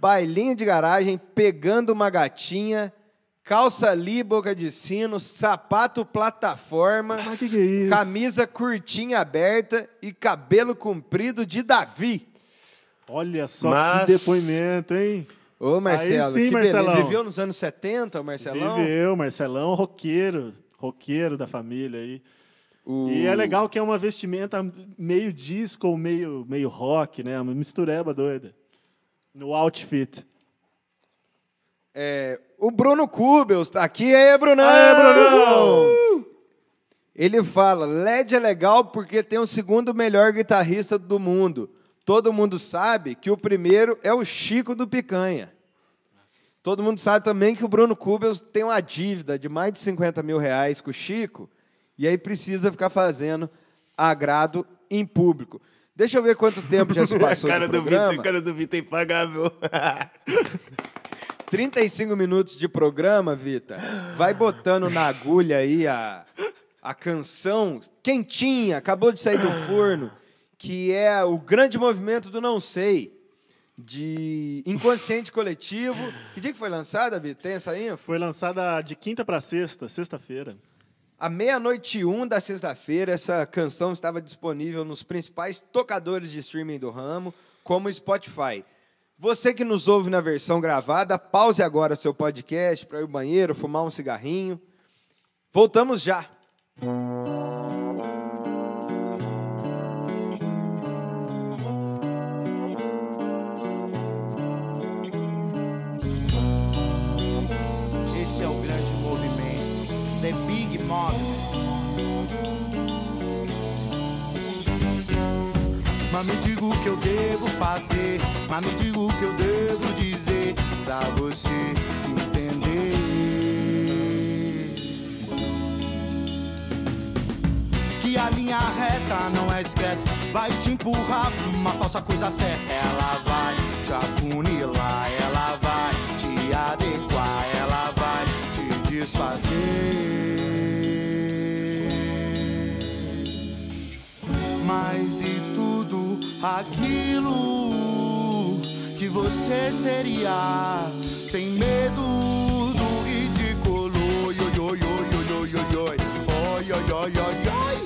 bailinho de garagem, pegando uma gatinha, calça ali, boca de sino, sapato plataforma, Mas que que é isso? camisa curtinha aberta e cabelo comprido de Davi. Olha só Mas- que depoimento, hein? Ô, Marcelo, sim, que beleza. Marcelão. Viveu nos anos 70, o Marcelão? Viveu, Marcelão, roqueiro. Roqueiro da família aí. O- E é legal que é uma vestimenta meio disco ou meio, meio rock, né? Uma mistureba doida. No outfit. É, o Bruno Kubels tá aqui. Aê, Brunão! Aê, Brunão! Ele fala: LED é legal porque tem o segundo melhor guitarrista do mundo. Todo mundo sabe que o primeiro é o Chico do Picanha. Todo mundo sabe também que o Bruno Kubels tem uma dívida de mais de 50 mil reais com o Chico e aí precisa ficar fazendo agrado em público. Deixa eu ver quanto tempo já se passou cara do do programa. Vitor, cara do Vitor é impagável. 35 minutos de programa, Vita. Vai botando na agulha aí a, a canção quentinha, acabou de sair do forno, que é o grande movimento do Não Sei, de inconsciente coletivo. Que dia que foi lançada, Vita? Tem essa info? Foi lançada de quinta para sexta, sexta-feira. À meia-noite e um da sexta-feira, essa canção estava disponível nos principais tocadores de streaming do ramo, como o Spotify. Você que nos ouve na versão gravada, pause agora seu podcast para ir ao banheiro, fumar um cigarrinho. Voltamos já. Esse é o grande movimento, The Big Movement. Mas me diga o que eu devo fazer, mas me diga o que eu devo dizer pra você entender. Que a linha reta não é discreta, vai te empurrar pra uma falsa coisa certa. Ela vai te afunilar, ela vai te adequar, desfazer. Mas e tudo aquilo que você seria sem medo do ridículo? Oi, oi, oi, oi, oi, oi, oi, oi, oi, oi, oi, oi.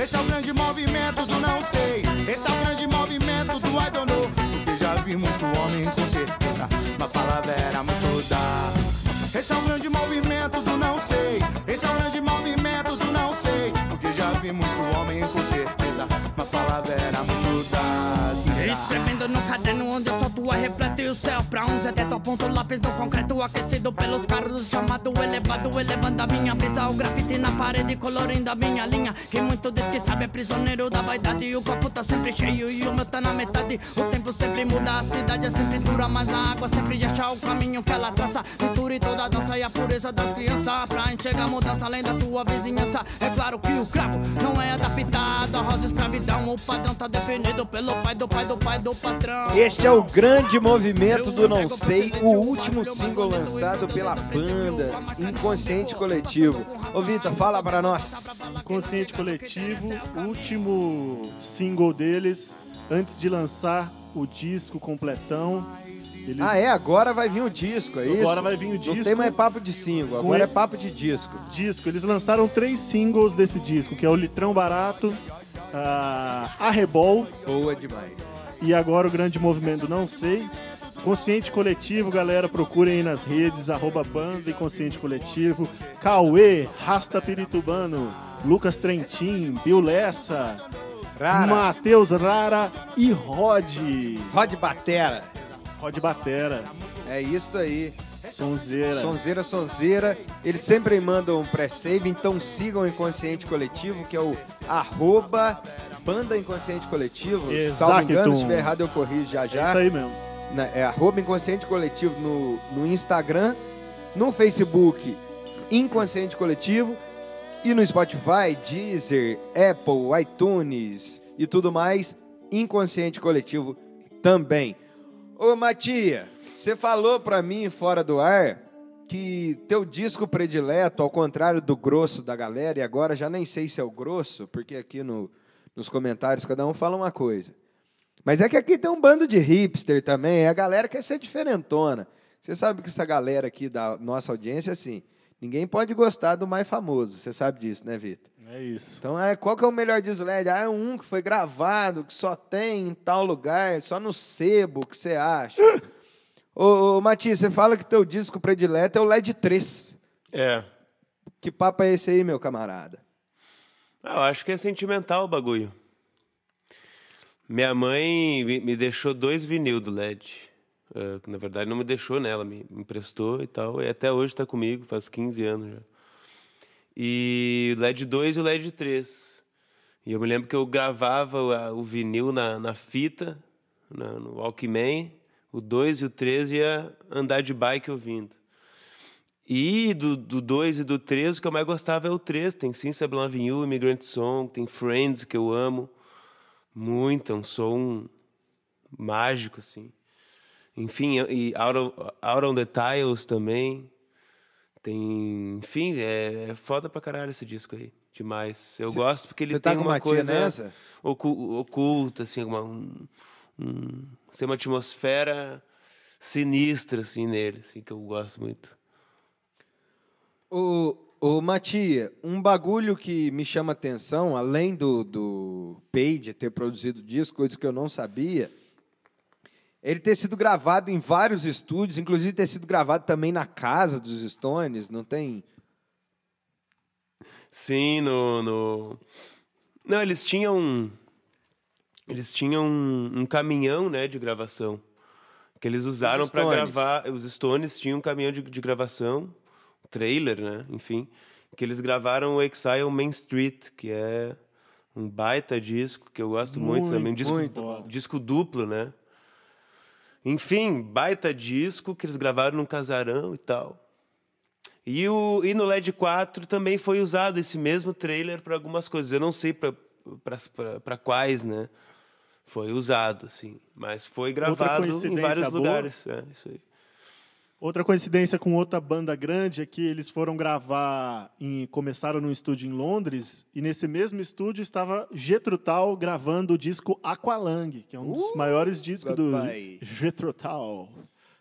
Esse é o grande movimento do não sei. Esse é o grande movimento do I don't know. Porque já vi muito homem com certeza. Mas palavra era muito dar. Esse é o grande movimento do não sei. Esse é o grande movimento do não sei. Porque já vi muito homem com certeza, mas palavra era muito da. Será? Escrevendo no caderno onde eu solto a reflete o céu Pra uns é teto, aponto lápis no concreto Aquecido pelos carros, chamado elevado Elevando a minha brisa, o grafite na parede Colorindo a minha linha. Quem muito diz que sabe é prisioneiro da vaidade. E o copo tá sempre cheio e o meu tá na metade. O tempo sempre muda, a cidade é sempre dura Mas a água sempre acha o caminho que ela traça. Misture toda a dança e a pureza das crianças Pra enxergar a mudança além da sua vizinhança. É claro que o cravo não é adaptado à rosa escravidão. O padrão tá definido pelo pai do pai do pai Este é o grande movimento do Não Sei, o último single lançado pela banda Inconsciente Coletivo. Ô Vitor, fala para nós. Consciente Coletivo, último single deles, antes de lançar o disco completão. Eles Ah, é? Agora vai vir o disco, é isso? Agora vai vir o Não disco. tem mais papo de single, Com agora é papo de disco. disco. Eles lançaram três singles desse disco, que é o Litrão Barato, a Arrebol Boa demais. E agora o Grande Movimento Não Sei. Consciente Coletivo, galera, procurem aí nas redes, arroba banda e Consciente Coletivo. Cauê, Rasta Piritubano, Lucas Trentin, Bill Lessa, Matheus Rara e Rod. Rod Batera. Rod Batera, É isso aí. Sonzeira. Sonzeira, sonzeira. Eles sempre mandam um pré-save, então sigam o Inconsciente Coletivo, que é o arroba Banda Inconsciente Coletivo. Salvo engano, se estiver errado eu corrijo já É já. isso aí mesmo. Na- é arroba Inconsciente Coletivo no, no Instagram, no Facebook Inconsciente Coletivo e no Spotify, Deezer, Apple, iTunes e tudo mais, Inconsciente Coletivo também. Ô Matia, você falou pra mim fora do ar que teu disco predileto, ao contrário do grosso da galera, e agora já nem sei se é o grosso, porque aqui no, nos comentários cada um fala uma coisa. Mas é que aqui tem um bando de hipster também, a galera quer ser diferentona. Você sabe que essa galera aqui da nossa audiência, assim, ninguém pode gostar do mais famoso, você sabe disso, né, Vitor? É isso. Então, é, qual que é o melhor disco LED? Ah, é um que foi gravado, que só tem em tal lugar, só no sebo, o que você acha? ô, ô, Matias, você fala que teu disco predileto é o LED 3. É. Que papo é esse aí, meu camarada? Ah, Eu acho que é sentimental o bagulho. Minha mãe me deixou dois vinil do LED. Eh, que na verdade não me deixou, né? Ela me emprestou e tal. E até hoje está comigo, faz 15 anos já. e o LED 2 e o LED 3. E eu me lembro que eu gravava o, o vinil na, na fita, na- no Walkman, o 2 e o 3 ia andar de bike ouvindo. E do, do 2 e do 3, o que eu mais gostava é o 3. Tem Since Blanc Avenue, Immigrant Song, tem Friends, que eu amo muito, é um som mágico, assim. Enfim, e Out, of- Out on the Tiles também. Tem. Enfim, é, é foda pra caralho esse disco aí. Demais. Eu Cê- gosto porque ele tá tem uma coisa nessa? ocu- oculta, assim, uma, um, um, tem uma atmosfera sinistra, assim, nele, assim, que eu gosto muito. Ô, ô Matia, um bagulho que me chama atenção, além do, do Page ter produzido disco, coisa que eu não sabia, ele ter sido gravado em vários estúdios, inclusive ter sido gravado também na casa dos Stones, não tem? Sim, no, no... Não, eles tinham... um- Eles tinham um, um caminhão, né, de gravação. Que eles usaram para gravar... Os Stones tinham um caminhão de, de gravação, trailer, né, enfim. Que eles gravaram o Exile Main Street, que é um baita disco, que eu gosto muito, também. Um disco, muito disco duplo, né? Enfim, baita disco que eles gravaram num casarão e tal. E, o, e no LED 4 também foi usado esse mesmo trailer para algumas coisas. Eu não sei para quais, né? Foi usado, assim. Mas foi gravado em vários boa? lugares. É, isso aí. Outra coincidência com outra banda grande é que eles foram gravar, em, começaram num estúdio em Londres, e nesse mesmo estúdio estava Jethro Tull gravando o disco Aqualung, que é um dos Uh, maiores discos do.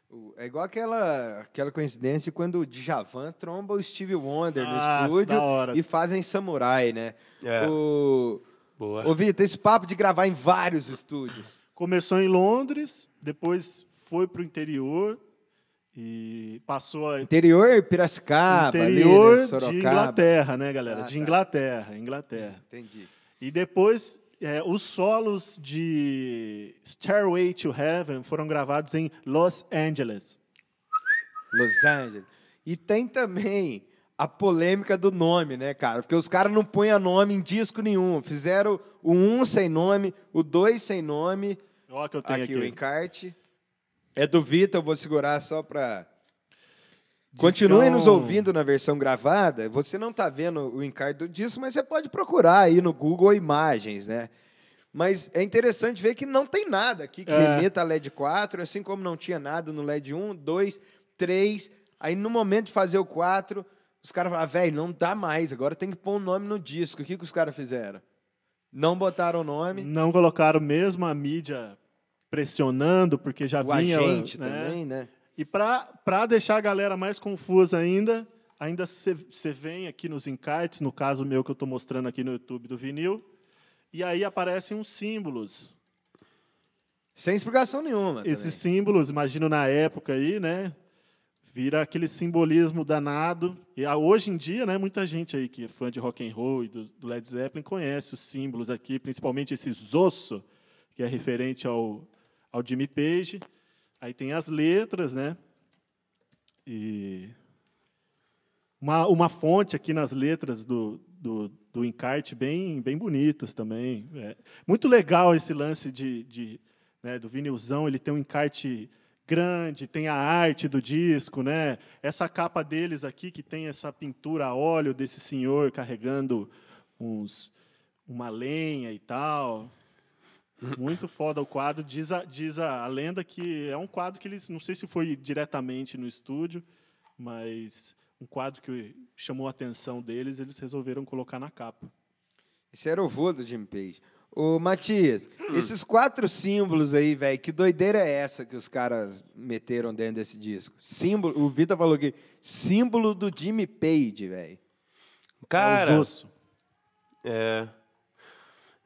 O- É igual aquela, aquela coincidência quando o Djavan tromba o Stevie Wonder Nossa, no estúdio da hora. e fazem Samurai, né? É. O, Boa. ô, Vitor, esse papo de gravar em vários estúdios. Começou em Londres, depois foi para o interior e passou a Interior, Piracicaba, ali, interior né? de. Inglaterra, né, galera? Ah, de tá. Inglaterra, Inglaterra. Entendi. E depois, é, os solos de Stairway to Heaven foram gravados em Los Angeles. Los Angeles. E tem também a polêmica do nome, né, cara? Porque os caras não põem nome em disco nenhum. Fizeram o 1 sem nome, o 2 sem nome. Olha que eu tenho Aqui, aqui. o encarte. É do Vitor, eu vou segurar só para. Continuem nos ouvindo na versão gravada. Você não está vendo o encarte do disco, mas você pode procurar aí no Google Imagens, né? Mas é interessante ver que não tem nada aqui que É. remeta a LED 4, assim como não tinha nada no LED 1, 2, 3. Aí no momento de fazer o 4, os caras falaram, velho, não dá mais, agora tem que pôr um nome no disco. O que, que os caras fizeram? Não botaram o nome. Não colocaram mesmo a mídia pressionando, porque já O vinha... agente né? também, né? E para deixar a galera mais confusa ainda, ainda você vem aqui nos encartes, no caso meu que eu estou mostrando aqui no YouTube do vinil, e aí aparecem uns símbolos. Sem explicação nenhuma. Esses também. símbolos, imagino na época aí, né? Vira aquele simbolismo danado. E hoje em dia, né, muita gente aí que é fã de rock and roll e do, do Led Zeppelin conhece os símbolos aqui, principalmente esse Zosso, que é referente ao, ao Jimmy Page. Aí tem as letras, né? E uma, uma fonte aqui nas letras do, do, do encarte bem, bem bonitas também. É. Muito legal esse lance de, de, né, do vinilzão, ele tem um encarte grande, tem a arte do disco, né? Essa capa deles aqui que tem essa pintura a óleo desse senhor carregando uns uma lenha e tal. Muito foda o quadro. Diz a, diz a, a lenda que é um quadro que eles, não sei se foi diretamente no estúdio, mas um quadro que chamou a atenção deles, eles resolveram colocar na capa. Esse era o vô do Jimmy Page. Ô, Matias, Hum. esses quatro símbolos aí, velho, que doideira é essa que os caras meteram dentro desse disco? Símbolo, o Vitor falou que símbolo do Jimmy Page, velho. É Cara, os osso. É.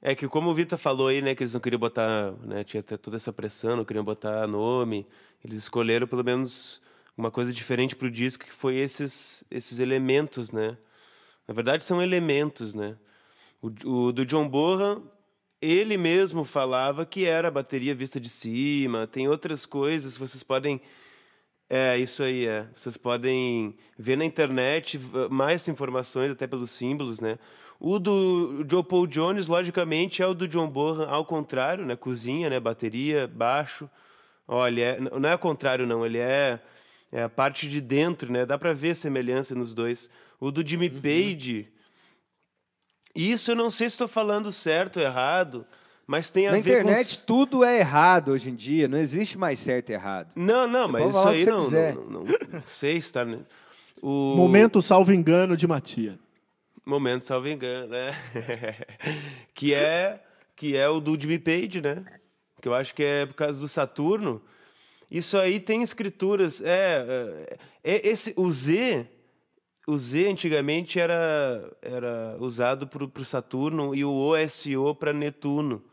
É que como o Vitor falou aí, né, que eles não queriam botar, né, tinha até toda essa pressão, não queriam botar nome, eles escolheram pelo menos uma coisa diferente pro disco, que foi esses esses elementos, né? Na verdade são elementos, né? O, o do John Bonham, ele mesmo falava que era a bateria vista de cima, tem outras coisas vocês podem É, isso aí, é. Vocês podem ver na internet mais informações, até pelos símbolos, né? O do Joe Paul Jones, logicamente, é o do John Bonham ao contrário, né? Cozinha, né? Bateria, baixo. Olha, é, não é ao contrário, não. Ele é, é a parte de dentro, né? Dá pra ver semelhança nos dois. O do Jimmy Page... Isso eu não sei se estou falando certo ou errado, mas tem a Na ver com... internet tudo é errado hoje em dia, não existe mais certo e errado. Não, não, mas pode isso aí você não, não, não, não sei se tá... né? O... Momento salvo engano de Matia. Momento, salvo engano, né? que, é, que é o do Jimmy Page, né? Que eu acho que é por causa do Saturno. Isso aí tem escrituras. É, é, é esse, o Z, o Z antigamente era, era usado para o Saturno e o OSO para Netuno.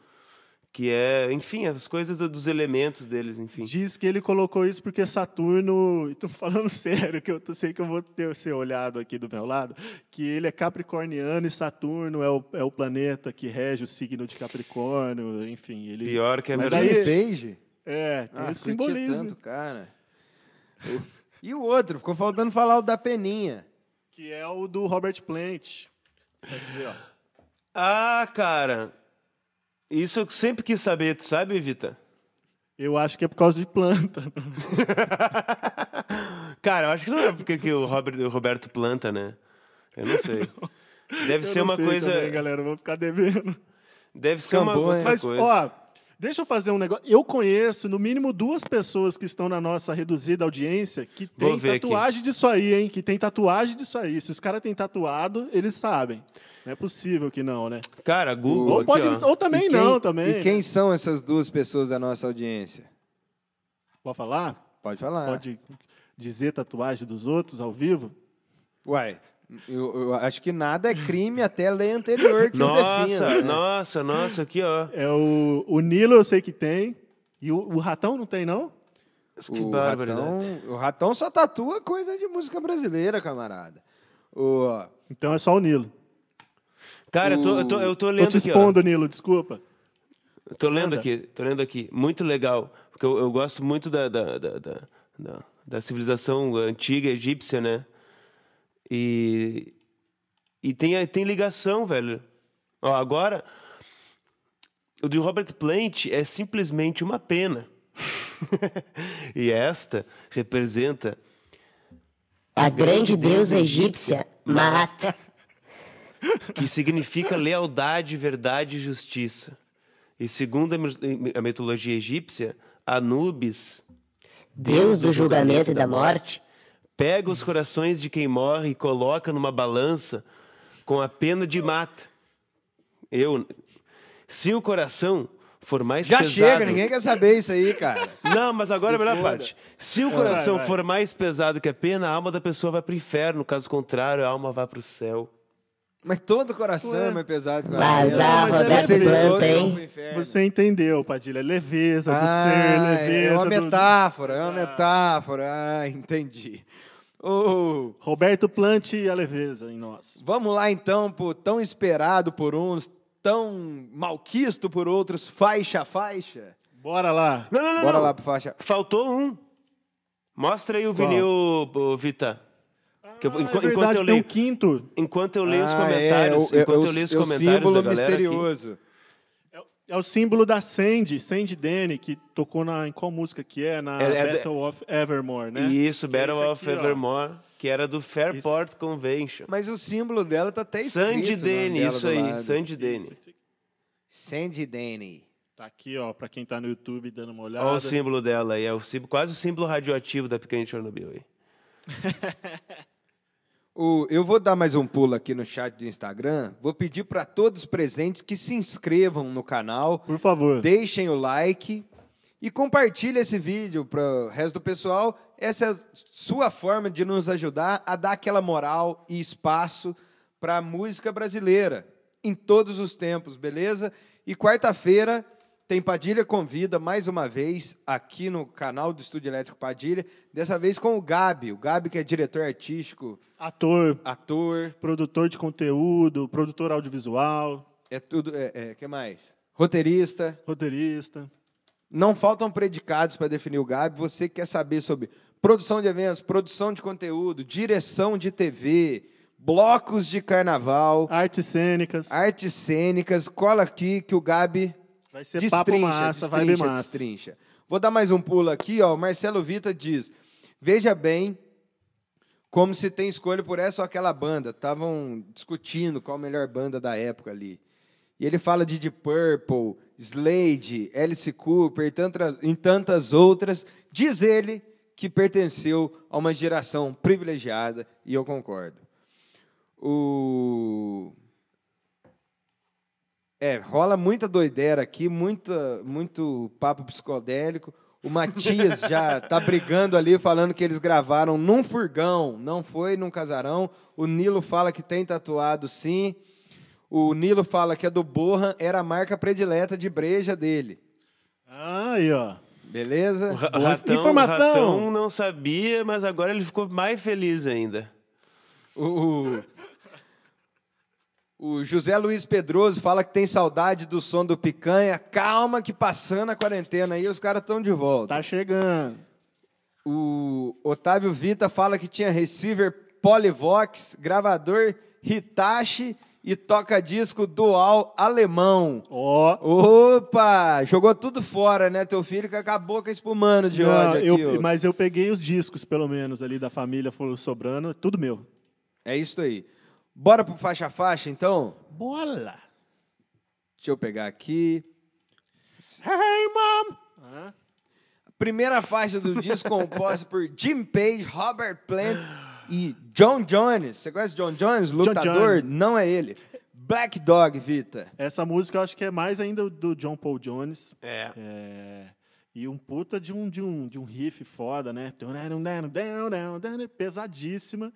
Que é, enfim, as coisas do- dos elementos deles, enfim. Diz que ele colocou isso porque Saturno, e tô falando sério, que eu sei que eu vou ter ser olhado aqui do meu lado, que ele é capricorniano e Saturno é o, é o planeta que rege o signo de Capricórnio, enfim, ele Pior que é Mas daí- Page? é, tem Ah, esse simbolismo tanto, cara. E o outro, ficou faltando falar o da peninha. que é o do Robert Plant. Isso aqui, ó. Ah, cara. Isso eu sempre quis saber, tu sabe, Vita? Eu acho que é por causa de planta. Cara, eu acho que não é porque que o, Robert, o Roberto planta, né? Eu não sei. Deve Eu ser não uma sei coisa. também, galera, vou ficar devendo. Deve ser uma Campanha. outra Mas, coisa. ó, deixa eu fazer um negócio. Eu conheço, no mínimo, duas pessoas que estão na nossa reduzida audiência que tem ver aqui. tatuagem disso aí, hein? Que tem tatuagem disso aí. Se os caras têm tatuado, eles sabem. Não é possível que não, né? Cara, Google. Ou, aqui, pode, ó. ou também quem- não, também. E quem são essas duas pessoas da nossa audiência? Pode falar? Pode falar. Pode dizer tatuagem dos outros ao vivo? Uai, eu, eu acho que nada é crime até a lei anterior que Nossa, defina. né? nossa, nossa, aqui, ó. É o, o Nilo, eu sei que tem. E o, o Ratão não tem, não? Que o, barbaridade. ratão, o ratão só tatua coisa de música brasileira, camarada. O, Então é só o Nilo. Cara, eu tô, eu tô, eu tô Tô lendo te aqui, ó. expondo, Nilo, desculpa. Eu Tô lendo Manda. aqui, tô lendo aqui. Muito legal. Porque eu, eu gosto muito da, da, da, da, da- da civilização antiga egípcia, né? E, e tem, tem ligação, velho. Ó, agora, o de Robert Plant é simplesmente uma pena. e esta representa A grande deusa egípcia, Maat. Que significa lealdade, verdade e justiça. E segundo a mi- a mitologia egípcia, Anubis Deus do julgamento e da morte, pega os corações de quem morre e coloca numa balança com a pena de mata. Eu, se o coração for mais já pesado, chega, ninguém quer saber isso aí, cara. Não, mas agora é a melhor foda. parte. Se o coração Vai, vai. for mais pesado que a pena, a alma da pessoa vai pro inferno. Caso contrário, a alma vai pro céu. Mas todo coração é mais pesado que o a mas é. Planta, hein? inferno. Você entendeu, Padilha. Leveza do Ah, ser, leveza é uma do- metáfora, é uma metáfora. Ah, entendi. Ô, Roberto Plante e a leveza em nós. vamos lá então, pro tão esperado por uns, tão malquisto por outros, faixa a faixa. Bora lá. Não, não, não. Bora não. lá pro faixa. Faltou um. Mostra aí o Qual? vinil, Vita. Que eu- Ah, enqu- é enquanto verdade, eu tem um leio, quinto. enquanto eu leio os Ah, comentários, é, o- enquanto é, eu leio os é o comentários símbolo da aqui, misterioso. É o símbolo da Sandy, Sandy Denny, que tocou na, em qual música que é? Na É- é Battle of Evermore, né? Isso, é Battle of aqui, ó. Evermore, que era do Fairport Convention. Mas o símbolo dela tá até escrito. Sandy Denny, isso aí. Sandy Denny. Isso, Sandy Denny. Tá aqui, ó, pra quem tá no YouTube dando uma olhada. Olha o símbolo dela aí, é o símbolo, quase o símbolo radioativo da pequena Chernobyl aí. O, eu vou dar mais um pulo aqui no chat do Instagram. Vou pedir para todos os presentes que se inscrevam no canal, Por favor. deixem o like e compartilhem esse vídeo para o resto do pessoal. Essa é a sua forma de nos ajudar a dar aquela moral e espaço para a música brasileira em todos os tempos, beleza? E quarta-feira tem Padilha Convida mais uma vez aqui no canal do Estúdio Elétrico Padilha, dessa vez com o Gabi, o Gabi que é diretor artístico, Ator, ator, produtor de conteúdo, produtor audiovisual, é tudo, é, é que mais? Roteirista. roteirista. Não faltam predicados para definir o Gabi. Você que quer saber sobre produção de eventos, produção de conteúdo, direção de TV, blocos de carnaval, Artes cênicas. artes cênicas. Cola aqui que o Gabi Vai ser papo destrincha, massa, vai bem massa. destrincha. Vou dar mais um pulo aqui, ó. O Marcelo Vita diz: Veja bem como se tem escolha por essa ou aquela banda. Estavam discutindo qual a melhor banda da época ali. E ele fala de Deep Purple, Slade, Alice Cooper e tantas outras. Diz ele que pertenceu a uma geração privilegiada, e eu concordo. O... É, rola muita doideira aqui, muita, muito papo psicodélico. O Matias já tá brigando ali, falando que eles gravaram num furgão, não foi num casarão. O Nilo fala que tem tatuado sim. O Nilo fala que a do Borra era a marca predileta de breja dele. Aí, ó. Beleza? O ra- Boa ratão, informação. ratão não sabia, mas agora ele ficou mais feliz ainda. O, o José Luiz Pedroso fala que tem saudade do som do picanha. Calma que passando a quarentena aí, os caras estão de volta. Tá chegando. O Otávio Vita fala que tinha receiver Polyvox, gravador Hitachi e toca-disco dual alemão. Ó. Opa! Jogou tudo fora, né? Teu filho que acabou com a espumando de Não, ódio aqui. eu- ó. mas eu peguei os discos, pelo menos, ali da família, foram sobrando, tudo meu. É isso aí. Bora pro faixa a faixa, então? Bola! Deixa eu pegar aqui. Hey, mom! Ah, Primeira faixa do disco composta por Jim Page, Robert Plant e John Jones. Você conhece John Jones? Lutador? Jones. Não é ele. Black Dog, Vita. essa música eu acho que é mais ainda do John Paul Jones. É. É, E um puta de um, de um, de um riff foda, né? Pesadíssima.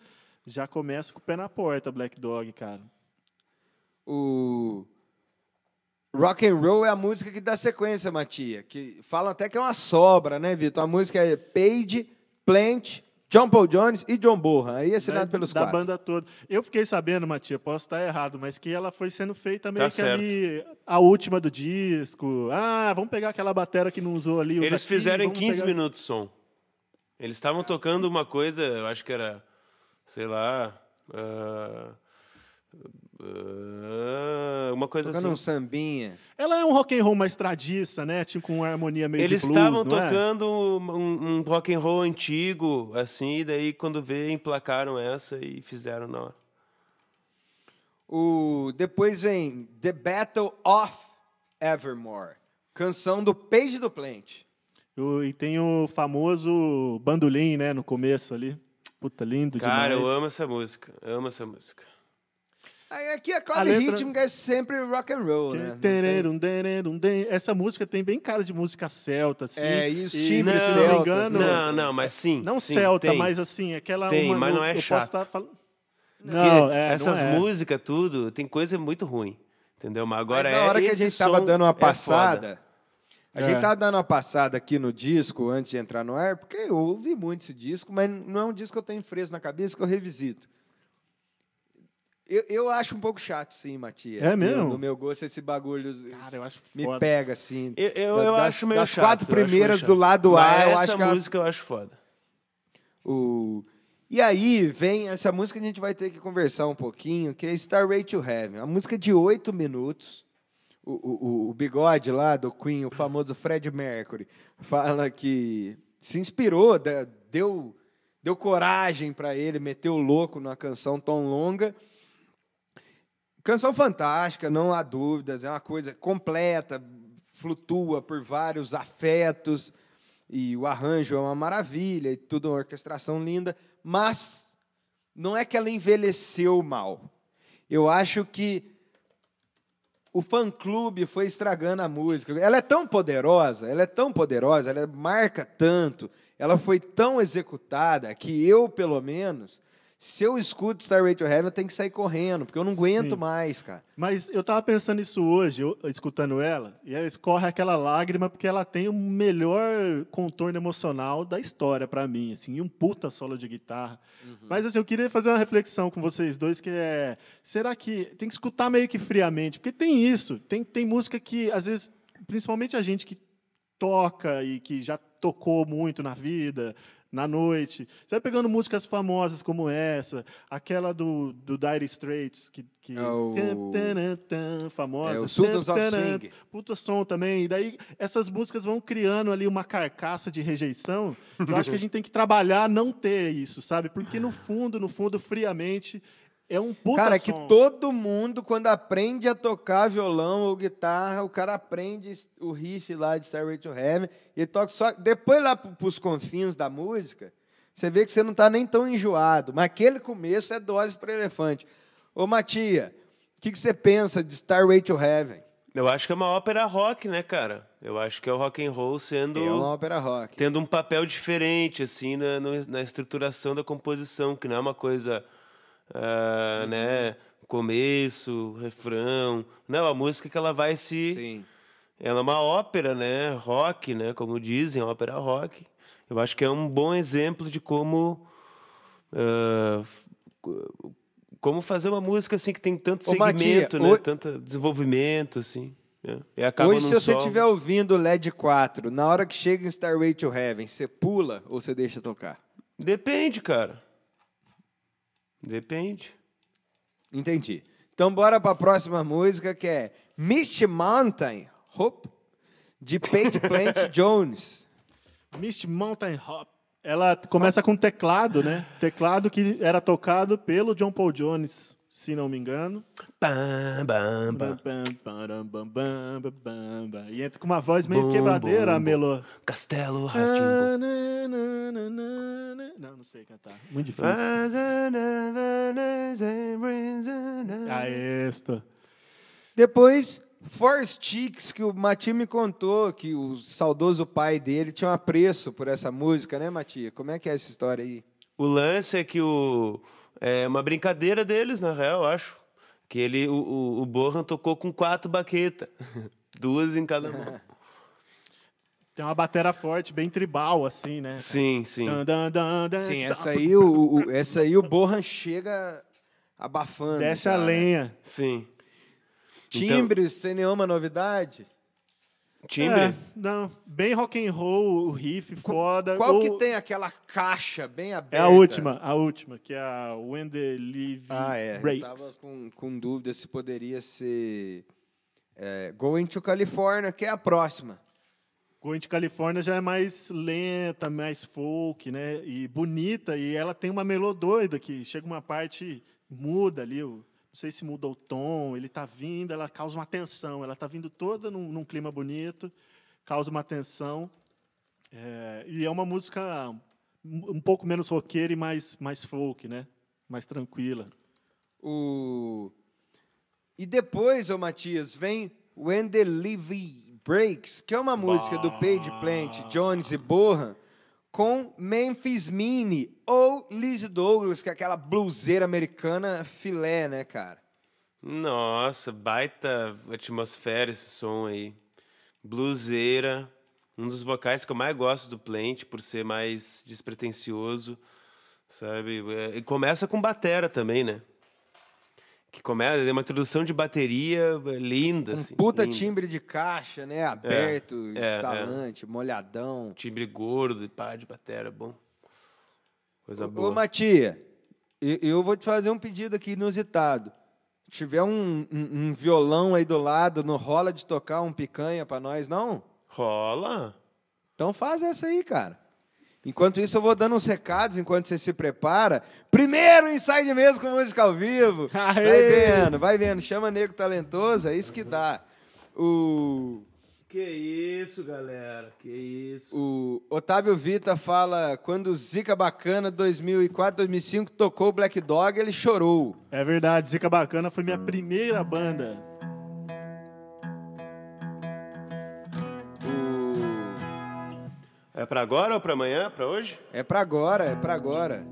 Já começa com o pé na porta, Black Dog, cara. O Rock and Roll é a música que dá sequência, Matia. Que falam até que é uma sobra, né, Vitor? A música é Page, Plant, John Paul Jones e John Bonham. Aí é assinado da, pelos da quatro. banda toda. Eu fiquei sabendo, Matia, posso estar errado, mas que ela foi sendo feita meio Tá que certo. ali a última do disco. Ah, vamos pegar aquela batera que não usou ali. Eles aqui, fizeram em vamos 15 pegar- minutos som. Eles estavam tocando uma coisa, eu acho que era, sei lá, ah, ah, uma coisa Tocando um assim. sambinha. Ela é um rock and roll mais tradiça, né? Tipo com uma harmonia meio Eles estavam é? tocando um, um rock and roll antigo, assim, e daí quando vê, emplacaram essa e fizeram na hora. O, depois vem The Battle of Evermore. Canção do Page do Plant. O- E tem o famoso bandolim, né, no começo ali. Puta, lindo Cara, demais. eu amo essa música, eu amo essa música. Aqui a A clave letra- rítmica é sempre rock and roll, né? Não tem- Tererum, Essa música tem bem cara de música celta, assim. É, e os timbres se não me engano, né? Não, não, mas sim. Não sim, celta, tem. mas assim, aquela. Tem, uma, mas não é eu posso chato. estar falando- Porque Não, é, essas não é. músicas, tudo, tem coisa muito ruim. Entendeu? Mas Mas agora na hora é que a gente tava som dando uma é passada, a É. gente tava dando uma passada aqui no disco antes de entrar no ar, porque eu ouvi muito esse disco, mas não é um disco que eu tenho fresco na cabeça que eu revisito. Eu, eu acho um pouco chato, sim, Matias. É mesmo? No meu gosto, esse bagulho Cara, eu acho me foda. pega, assim. Eu, eu, Da- eu das, acho meio das chato. quatro acho meio primeiras do lado A, eu essa acho que a- música eu acho foda. O... E aí vem essa música que a gente vai ter que conversar um pouquinho, que é Starway to Heaven. A música de oito minutos. O, o, bigode lá do Queen, o famoso Fred Mercury, fala que se inspirou, deu, deu coragem para ele, meteu o louco numa canção tão longa. Canção fantástica, não há dúvidas, é uma coisa completa, flutua por vários afetos e o arranjo é uma maravilha e tudo uma orquestração linda, mas não é que ela envelheceu mal. Eu acho que o fã-clube foi estragando a música. Ela é tão poderosa, ela é tão poderosa, ela marca tanto, ela foi tão executada que eu, pelo menos, se eu escuto Starway to Heaven, eu tenho que sair correndo, porque eu não aguento Sim. mais, cara. Mas eu tava pensando isso hoje, eu- escutando ela, e aí escorre aquela lágrima porque ela tem o melhor contorno emocional da história pra mim, assim, e um puta solo de guitarra. Mas assim, eu queria fazer uma reflexão com vocês dois que é, será que tem que escutar meio que friamente, porque tem isso, tem tem música que às vezes, principalmente a gente que toca e que já tocou muito na vida, na noite. Você vai pegando músicas famosas como essa, aquela do, do Dire Straits, que, que É o- famosa. É o Sultans of Swing. Puta som também. E daí essas músicas vão criando ali uma carcaça de rejeição. Eu acho que a gente tem que trabalhar não ter isso, sabe? Porque no fundo, no fundo, friamente, é um puta Cara, é que som. todo mundo, quando aprende a tocar violão ou guitarra, o cara aprende o riff lá de Starway to Heaven e toca só. Depois lá para os confins da música, você vê que você não está nem tão enjoado. Mas aquele começo é dose para elefante. Ô, Matia, o que, que você pensa de Starway to Heaven? Eu acho que é uma ópera rock, né, cara? Eu acho que é o rock and roll sendo É uma ópera rock. tendo um papel diferente assim na, na estruturação da composição, que não é uma coisa, Uhum. né, começo, refrão, não, a música que ela vai se Sim. ela é uma ópera, né, rock, né, como dizem, ópera rock. Eu acho que é um bom exemplo de como co- como fazer uma música assim que tem tanto Ô, Matia, segmento, né, ho- tanto desenvolvimento assim. né, E acaba Hoje, se você estiver ouvindo o LED 4, na hora que chega em Starway to Heaven, você pula ou você deixa tocar? Depende, cara. Depende. Entendi. Então bora para a próxima música que é Misty Mountain Hope de Paige Plant Jones. Misty Mountain Hop. Ela começa com teclado, né? Teclado que era tocado pelo John Paul Jones, se não me engano. Pam, bam, bam. Bam, bam, bam, bam, bam, bam, bam. E entra com uma voz meio Bum, quebradeira, bum. Melô. Castelo Ratimbo. Não, não sei cantar. Muito difícil. Ah, esta. Depois, Four Sticks, que o Mati me contou que o saudoso pai dele tinha um apreço por essa música, né, Mati? Como é que é essa história aí? O lance é que o é uma brincadeira deles, na real, eu acho. Que ele, o, o, o Bohan tocou com quatro baquetas. Duas em cada mão. Tem uma batera forte, bem tribal, assim, né? Sim, sim. Dan, dan, dan, dan, Sim, essa aí o, o- essa aí o Bohan chega abafando. Desce a já, né? lenha. Sim. Timbre, sem nenhuma novidade. Timbre? É, não, bem rock and roll, o riff foda. Qual ou- que tem aquela caixa bem É aberta? a última, a última, que é a When the Live Ah, é. Eu Breaks. tava com, com dúvida se poderia ser é, Going to California, que é a próxima. Going to California já é mais lenta, mais folk, né? E bonita, e ela tem uma melô doida que chega uma parte, muda ali, o- não sei se muda o tom, ele tá vindo, ela causa uma tensão, ela tá vindo toda num, num clima bonito, causa uma tensão. É, e é uma música um pouco menos roqueira e mais, mais folk, né? Mais tranquila. O... E depois, ô Matias, vem When the Levy Breaks, que é uma música do Page Plant, Jones e Bohan, com Memphis Mini ou Lizzie Douglas, que é aquela bluseira americana filé, né, cara? Nossa, baita atmosfera esse som aí. Bluseira. Um dos vocais que eu mais gosto do Plant, por ser mais despretensioso, sabe? É, E começa com batera também, né? Que começa, é uma introdução de bateria é, linda, Um assim. puta timbre de caixa, né? Aberto, é, é. estalante, molhadão. Timbre gordo e pá de batera, bom. Coisa Ô, boa. Ô, Matia, eu vou te fazer um pedido aqui inusitado. Se tiver um, um- um violão aí do lado, não rola de tocar um picanha pra nós, não? Rola? Então faz essa aí, cara. Enquanto isso, eu vou dando uns recados enquanto você se prepara. Primeiro ensaio de mesa com música ao vivo. Vai Aê! vendo, vai vendo. Chama Nego Talentoso, é isso que dá. O, Que isso, galera. Que isso. o Otávio Vita fala, quando o Zica Bacana 2004, 2005 tocou Black Dog, ele chorou. É verdade, Zica Bacana foi minha primeira banda. É pra agora ou pra amanhã? Pra hoje? É pra agora, é pra agora.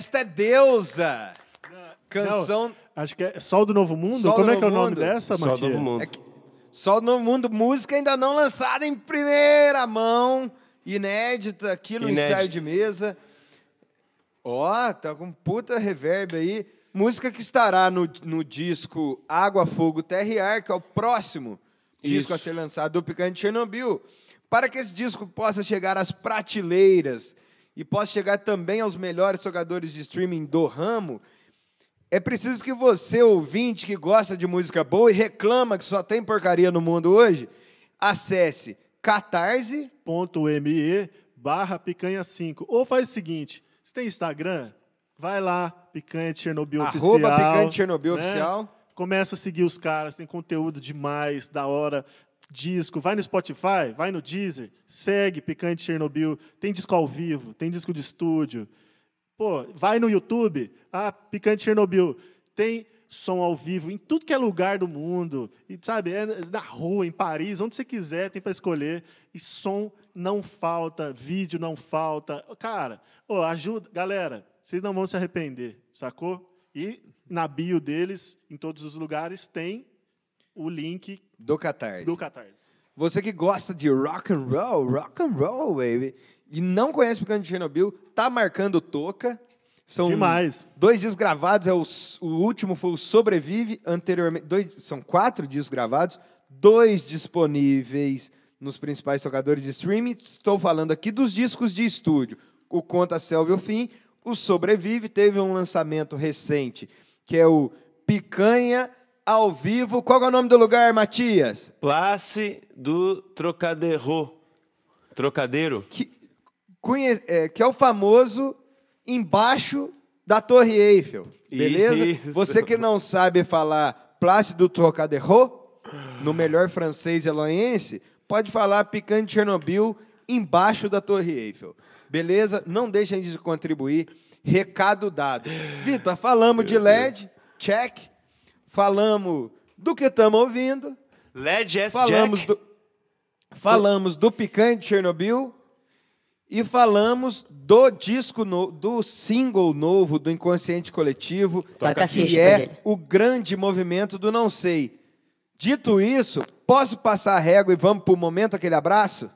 Esta é Deusa. Canção. Acho que é Sol do Novo Mundo? Sol do Como é que é o Novo nome Mundo. dessa, Matias? novo mundo. É que- Sol no Mundo, música ainda não lançada em primeira mão, inédita aqui no Inédita. ensaio de mesa. Ó, tá com puta reverb aí. Música que estará no, no disco Água, Fogo, Terra e Ar, que é o próximo disco Isso. a ser lançado do Picante Chernobyl. Para que esse disco possa chegar às prateleiras e possa chegar também aos melhores jogadores de streaming do ramo, é preciso que você, ouvinte, que gosta de música boa e reclama que só tem porcaria no mundo hoje, acesse catarse. .me barra picanha 5. Ou faz o seguinte, você tem Instagram? Vai lá, Picanha Chernobyl Arroba Oficial. Picanha de Chernobyl né? Oficial. Começa a seguir os caras, tem conteúdo demais, da hora. Disco, vai no Spotify, vai no Deezer, segue Picanha de Chernobyl. Tem disco ao vivo, tem disco de estúdio. Pô, vai no YouTube, ah, Picanha de Chernobyl. Tem som ao vivo em tudo que é lugar do mundo. E sabe, é na rua, em Paris, onde você quiser, tem para escolher. E som não falta, vídeo não falta. Cara, ô, ajuda, galera, vocês não vão se arrepender, sacou? E na bio deles, em todos os lugares, tem o link Do Catarse. do Catarse. Você que gosta de rock and roll, rock and roll, baby, e não conhece Picante de Chernobyl, tá marcando toca. São Demais. dois discos gravados, é o, o último foi o Sobrevive, anteriormente, dois, são quatro discos gravados, dois disponíveis nos principais tocadores de streaming. Estou falando aqui dos discos de estúdio. O Conta Selva e o Fim, o Sobrevive, teve um lançamento recente, que é o Picanha ao vivo. Qual é o nome do lugar, Matias? Place do Trocadero. Trocadeiro. que, conhe- é, que é o famoso embaixo da Torre Eiffel. Beleza? Isso. Você que não sabe falar Place do Trocadero, no melhor francês eloense, pode falar Picante Chernobyl embaixo da Torre Eiffel. Beleza? Não deixem de contribuir. Recado dado. Vitor, falamos de LED, check. Falamos do que estamos ouvindo. Led S Falamos Jack. do, falamos do Picante de Chernobyl e falamos do disco, no- do single novo do Inconsciente Coletivo, Toca que é o grande movimento do Não Sei. Dito isso, posso passar a régua e vamos para o momento aquele abraço?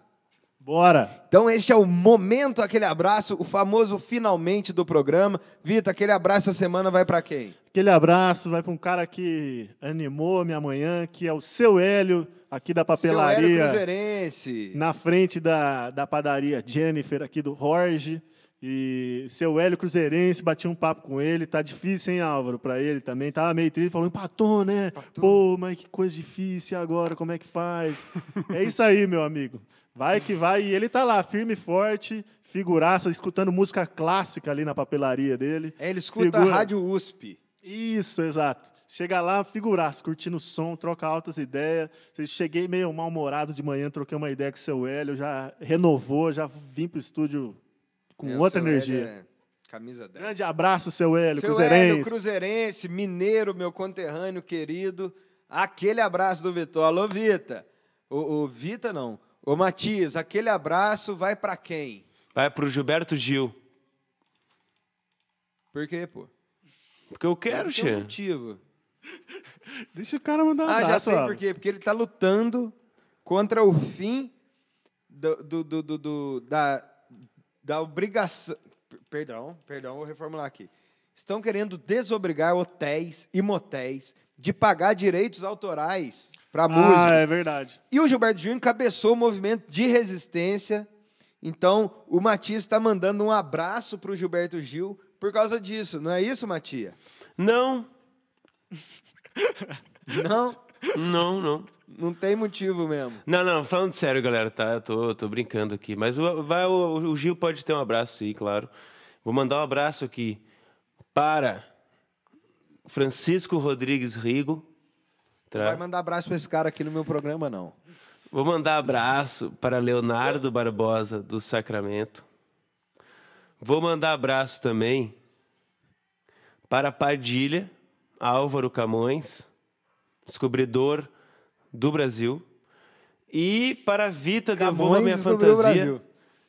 Bora! Então este é o momento aquele abraço, o famoso finalmente do programa. Vitor, aquele abraço essa semana vai para quem? Aquele abraço vai para um cara que animou minha manhã, que é o seu Hélio, aqui da Seu Hélio papelaria. Cruzeirense. na frente da, da padaria Jennifer, aqui do Jorge. E seu Hélio Cruzeirense, bati um papo com ele. Tá difícil, hein, Álvaro, para ele também. Tava meio triste, falou, empatou, né? Pô, mas que coisa difícil agora, como é que faz? é isso aí, meu amigo. Vai que vai. E ele tá lá, firme e forte, figuraça, escutando música clássica ali na papelaria dele. É, ele escuta Figura. a Rádio USP. Isso, exato. Chega lá, figuraço, curtindo o som, troca altas ideias. Cheguei meio mal-humorado de manhã, troquei uma ideia com o seu Hélio, já renovou, já vim pro estúdio com É, outra energia. É Camisa 10. Grande abraço, seu Hélio, Seu Cruzeirense. Hélio Cruzeirense, mineiro, meu conterrâneo querido. Aquele abraço do Vitor. Alô, Vita. O, o Vita não. Ô, Matias, aquele abraço vai pra quem? Vai pro Gilberto Gil. Por quê, pô? Porque eu quero, um Xê. motivo. Deixa o cara mandar um Ah, já sei ó. por quê. Porque ele tá lutando contra o fim do, do, do- do- do- da, da obrigação. P- Perdão, perdão, vou reformular aqui. Estão querendo desobrigar hotéis e motéis de pagar direitos autorais para músicos. Ah, é verdade. E o Gilberto Gil encabeçou o movimento de resistência. Então, o Matias está mandando um abraço para o Gilberto Gil por causa disso. Não é isso, Matias? Não, Não, não, não. não tem motivo mesmo. Não, não, falando sério, galera, tá? Eu tô, tô brincando aqui. Mas o, vai, o, o Gil pode ter um abraço, sim, claro. Vou mandar um abraço aqui para Francisco Rodrigues Rigo. Não vai mandar abraço para esse cara aqui no meu programa, não. Vou mandar abraço para Leonardo Barbosa, do Sacramento. Vou mandar abraço também para Padilha, Álvaro Camões, descobridor do Brasil. E para Vita, devolva minha fantasia.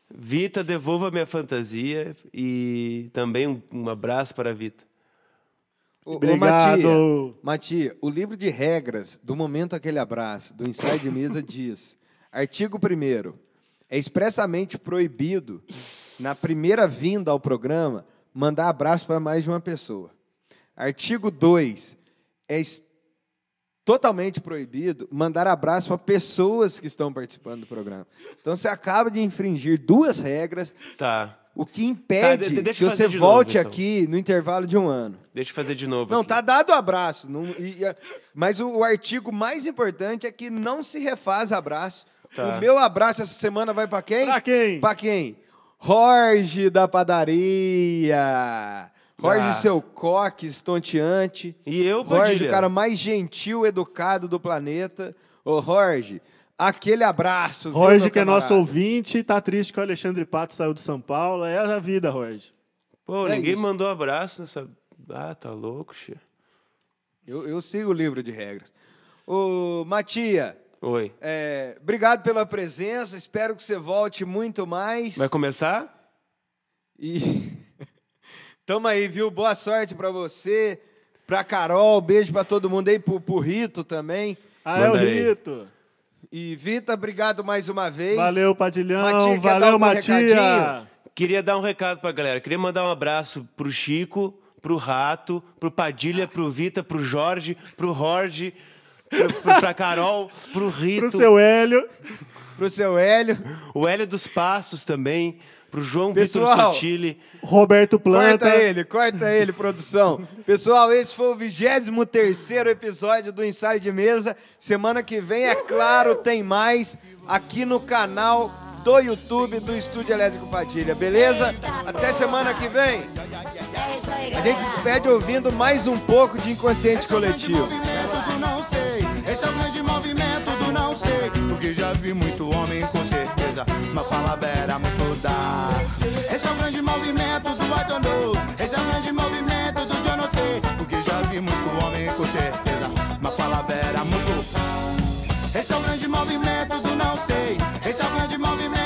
Vita, devolva minha fantasia. E também um, um abraço para a Vita. Ô, ô, Obrigado. Matia, Matia, o livro de regras do Momento Aquele Abraço, do ensaio de mesa, diz: artigo 1 é expressamente proibido, na primeira vinda ao programa, mandar abraço para mais de uma pessoa. Artigo 2 é totalmente proibido mandar abraço para pessoas que estão participando do programa. Então você acaba de infringir duas regras, Tá. O que impede Tá, de- deixa que você de novo, volte então. aqui no intervalo de um ano. Deixa eu fazer de novo. Não, aqui. tá dado o abraço. não- e- e- mas o, o artigo mais importante é que não se refaz abraço. Tá. O meu abraço essa semana vai para quem? Pra quem? Pra quem? Jorge da padaria. Jorge, Ah. seu coque estonteante. E eu, Jorge, o cara mais gentil, educado do planeta. Ô, Jorge, aquele abraço. viu, meu que é nosso ouvinte, tá triste que o Alexandre Pato saiu de São Paulo. É a vida, Jorge. Pô, É ninguém isso. mandou abraço nessa. Ah, tá louco, Xê. Eu, eu sigo o livro de regras. Ô, Matia, Oi. É, obrigado pela presença, espero que você volte muito mais. Vai começar? E tamo aí, viu? Boa sorte pra você, pra Carol, beijo pra todo mundo aí, pro, pro Rito também. Ah, é o. Rito. E Vita, obrigado mais uma vez. Valeu, Padilhão. Matia, Valeu, recadinho? Queria dar um recado pra galera. Queria mandar um abraço pro Chico, pro Rato, pro Padilha, pro Vita, pro Jorge, pro Jorge, pro, pro, pra Carol, pro Rito, Pro seu Hélio. Pro seu Hélio. o Hélio dos Passos também, pro João Pessoal, Vitor Sotile. Roberto Planta. Corta ele, corta ele, produção. Pessoal, esse foi o 23 episódio do Ensaio de Mesa. Semana que vem, é claro, tem mais aqui no canal do YouTube do Estúdio Elétrico Padilha, beleza? Até semana que vem. É A gente se despede ouvindo mais um pouco de Inconsciente Esse é o grande Coletivo. movimento do não sei. Esse é o grande movimento do não sei. Porque já vi muito homem com certeza. Mas palavra era muito dar. Esse é o grande movimento do I don't know. Esse é o grande movimento do eu não sei. Porque já vi muito homem com certeza. Mas palavra era muito. Esse é o grande movimento do não sei. Esse é o grande movimento